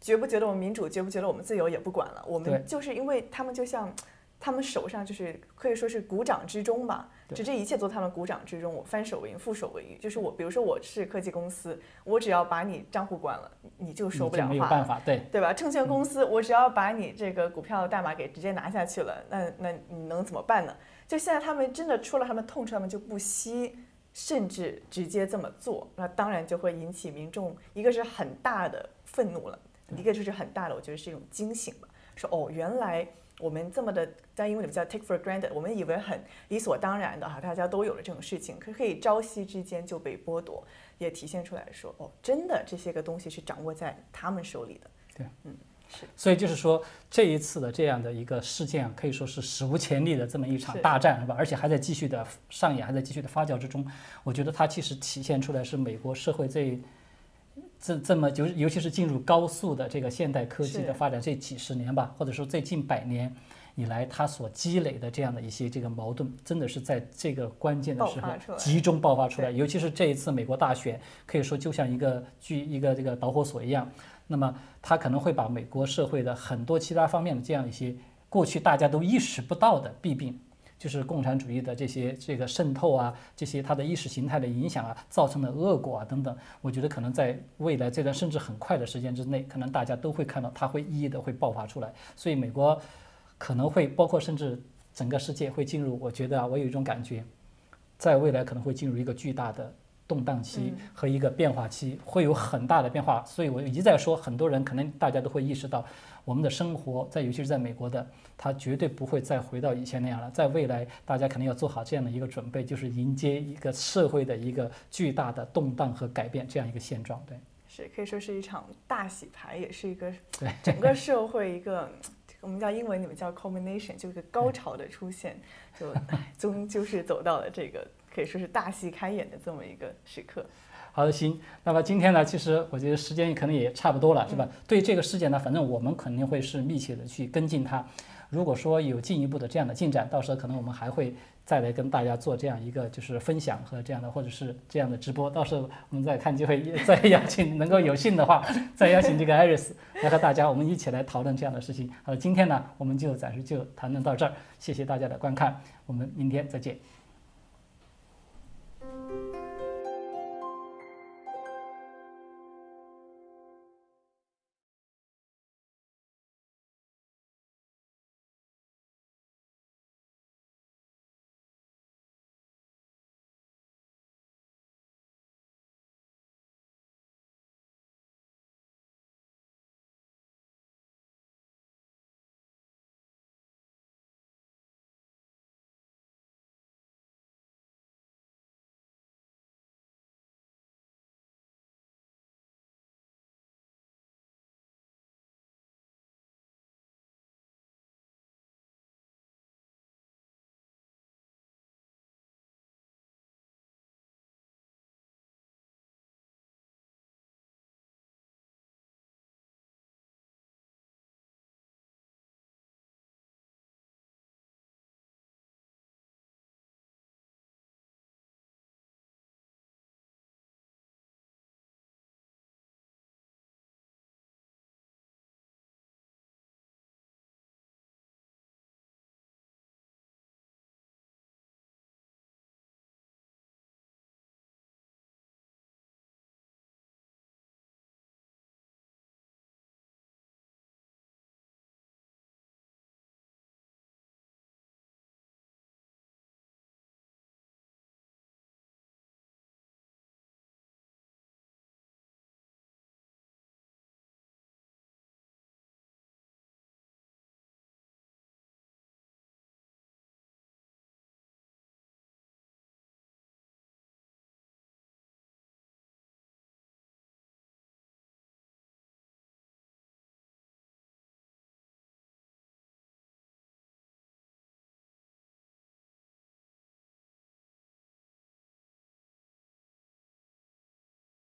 [SPEAKER 2] 觉不觉得我们民主，觉不觉得我们自由也不管了，我们就是因为他们就像。他们手上就是可以说是股掌之中吧，就这一切都他们股掌之中。我翻手为云，覆手为雨。就是我，比如说我是科技公司，我只要把你账户关了，你就说不了话。
[SPEAKER 1] 没有办法，对
[SPEAKER 2] 对吧？证券公司，我只要把你这个股票的代码给直接拿下去了，那那你能怎么办呢？就现在他们真的出了他们痛处，他们就不惜，甚至直接这么做。那当然就会引起民众一个是很大的愤怒了，一个就是很大的，我觉得是一种惊醒吧。说哦，原来。我们这么的在英文里面叫 take for granted，我们以为很理所当然的哈，大家都有了这种事情，可可以朝夕之间就被剥夺，也体现出来说，哦，真的这些个东西是掌握在他们手里的。
[SPEAKER 1] 对，
[SPEAKER 2] 嗯，是。
[SPEAKER 1] 所以就是说这一次的这样的一个事件啊，可以说是史无前例的这么一场大战，是吧？而且还在继续的上演，还在继续的发酵之中。我觉得它其实体现出来是美国社会这。这这么就尤其是进入高速的这个现代科技的发展这几十年吧，或者说这近百年，以来它所积累的这样的一些这个矛盾，真的是在这个关键的时候集中爆发出来。尤其是这一次美国大选，可以说就像一个巨一个这个导火索一样。那么它可能会把美国社会的很多其他方面的这样一些过去大家都意识不到的弊病。就是共产主义的这些这个渗透啊，这些它的意识形态的影响啊，造成的恶果啊等等，我觉得可能在未来这段甚至很快的时间之内，可能大家都会看到它会一一的会爆发出来。所以美国可能会包括甚至整个世界会进入，我觉得啊，我有一种感觉，在未来可能会进入一个巨大的动荡期和一个变化期，会有很大的变化。所以我一再说，很多人可能大家都会意识到。我们的生活在，尤其是在美国的，它绝对不会再回到以前那样了。在未来，大家肯定要做好这样的一个准备，就是迎接一个社会的一个巨大的动荡和改变这样一个现状。对，
[SPEAKER 2] 是可以说是一场大洗牌，也是一个
[SPEAKER 1] 对
[SPEAKER 2] 整个社会一个我们叫英文，你们叫 culmination，就是个高潮的出现，就终究是走到了这个可以说是大戏开演的这么一个时刻。
[SPEAKER 1] 好的，行。那么今天呢，其实我觉得时间可能也差不多了，是吧？对这个事件呢，反正我们肯定会是密切的去跟进它。如果说有进一步的这样的进展，到时候可能我们还会再来跟大家做这样一个就是分享和这样的，或者是这样的直播。到时候我们再看机会，再邀请能够有幸的话，再邀请这个艾瑞斯来和大家我们一起来讨论这样的事情。好，今天呢，我们就暂时就谈论到这儿，谢谢大家的观看，我们明天再见。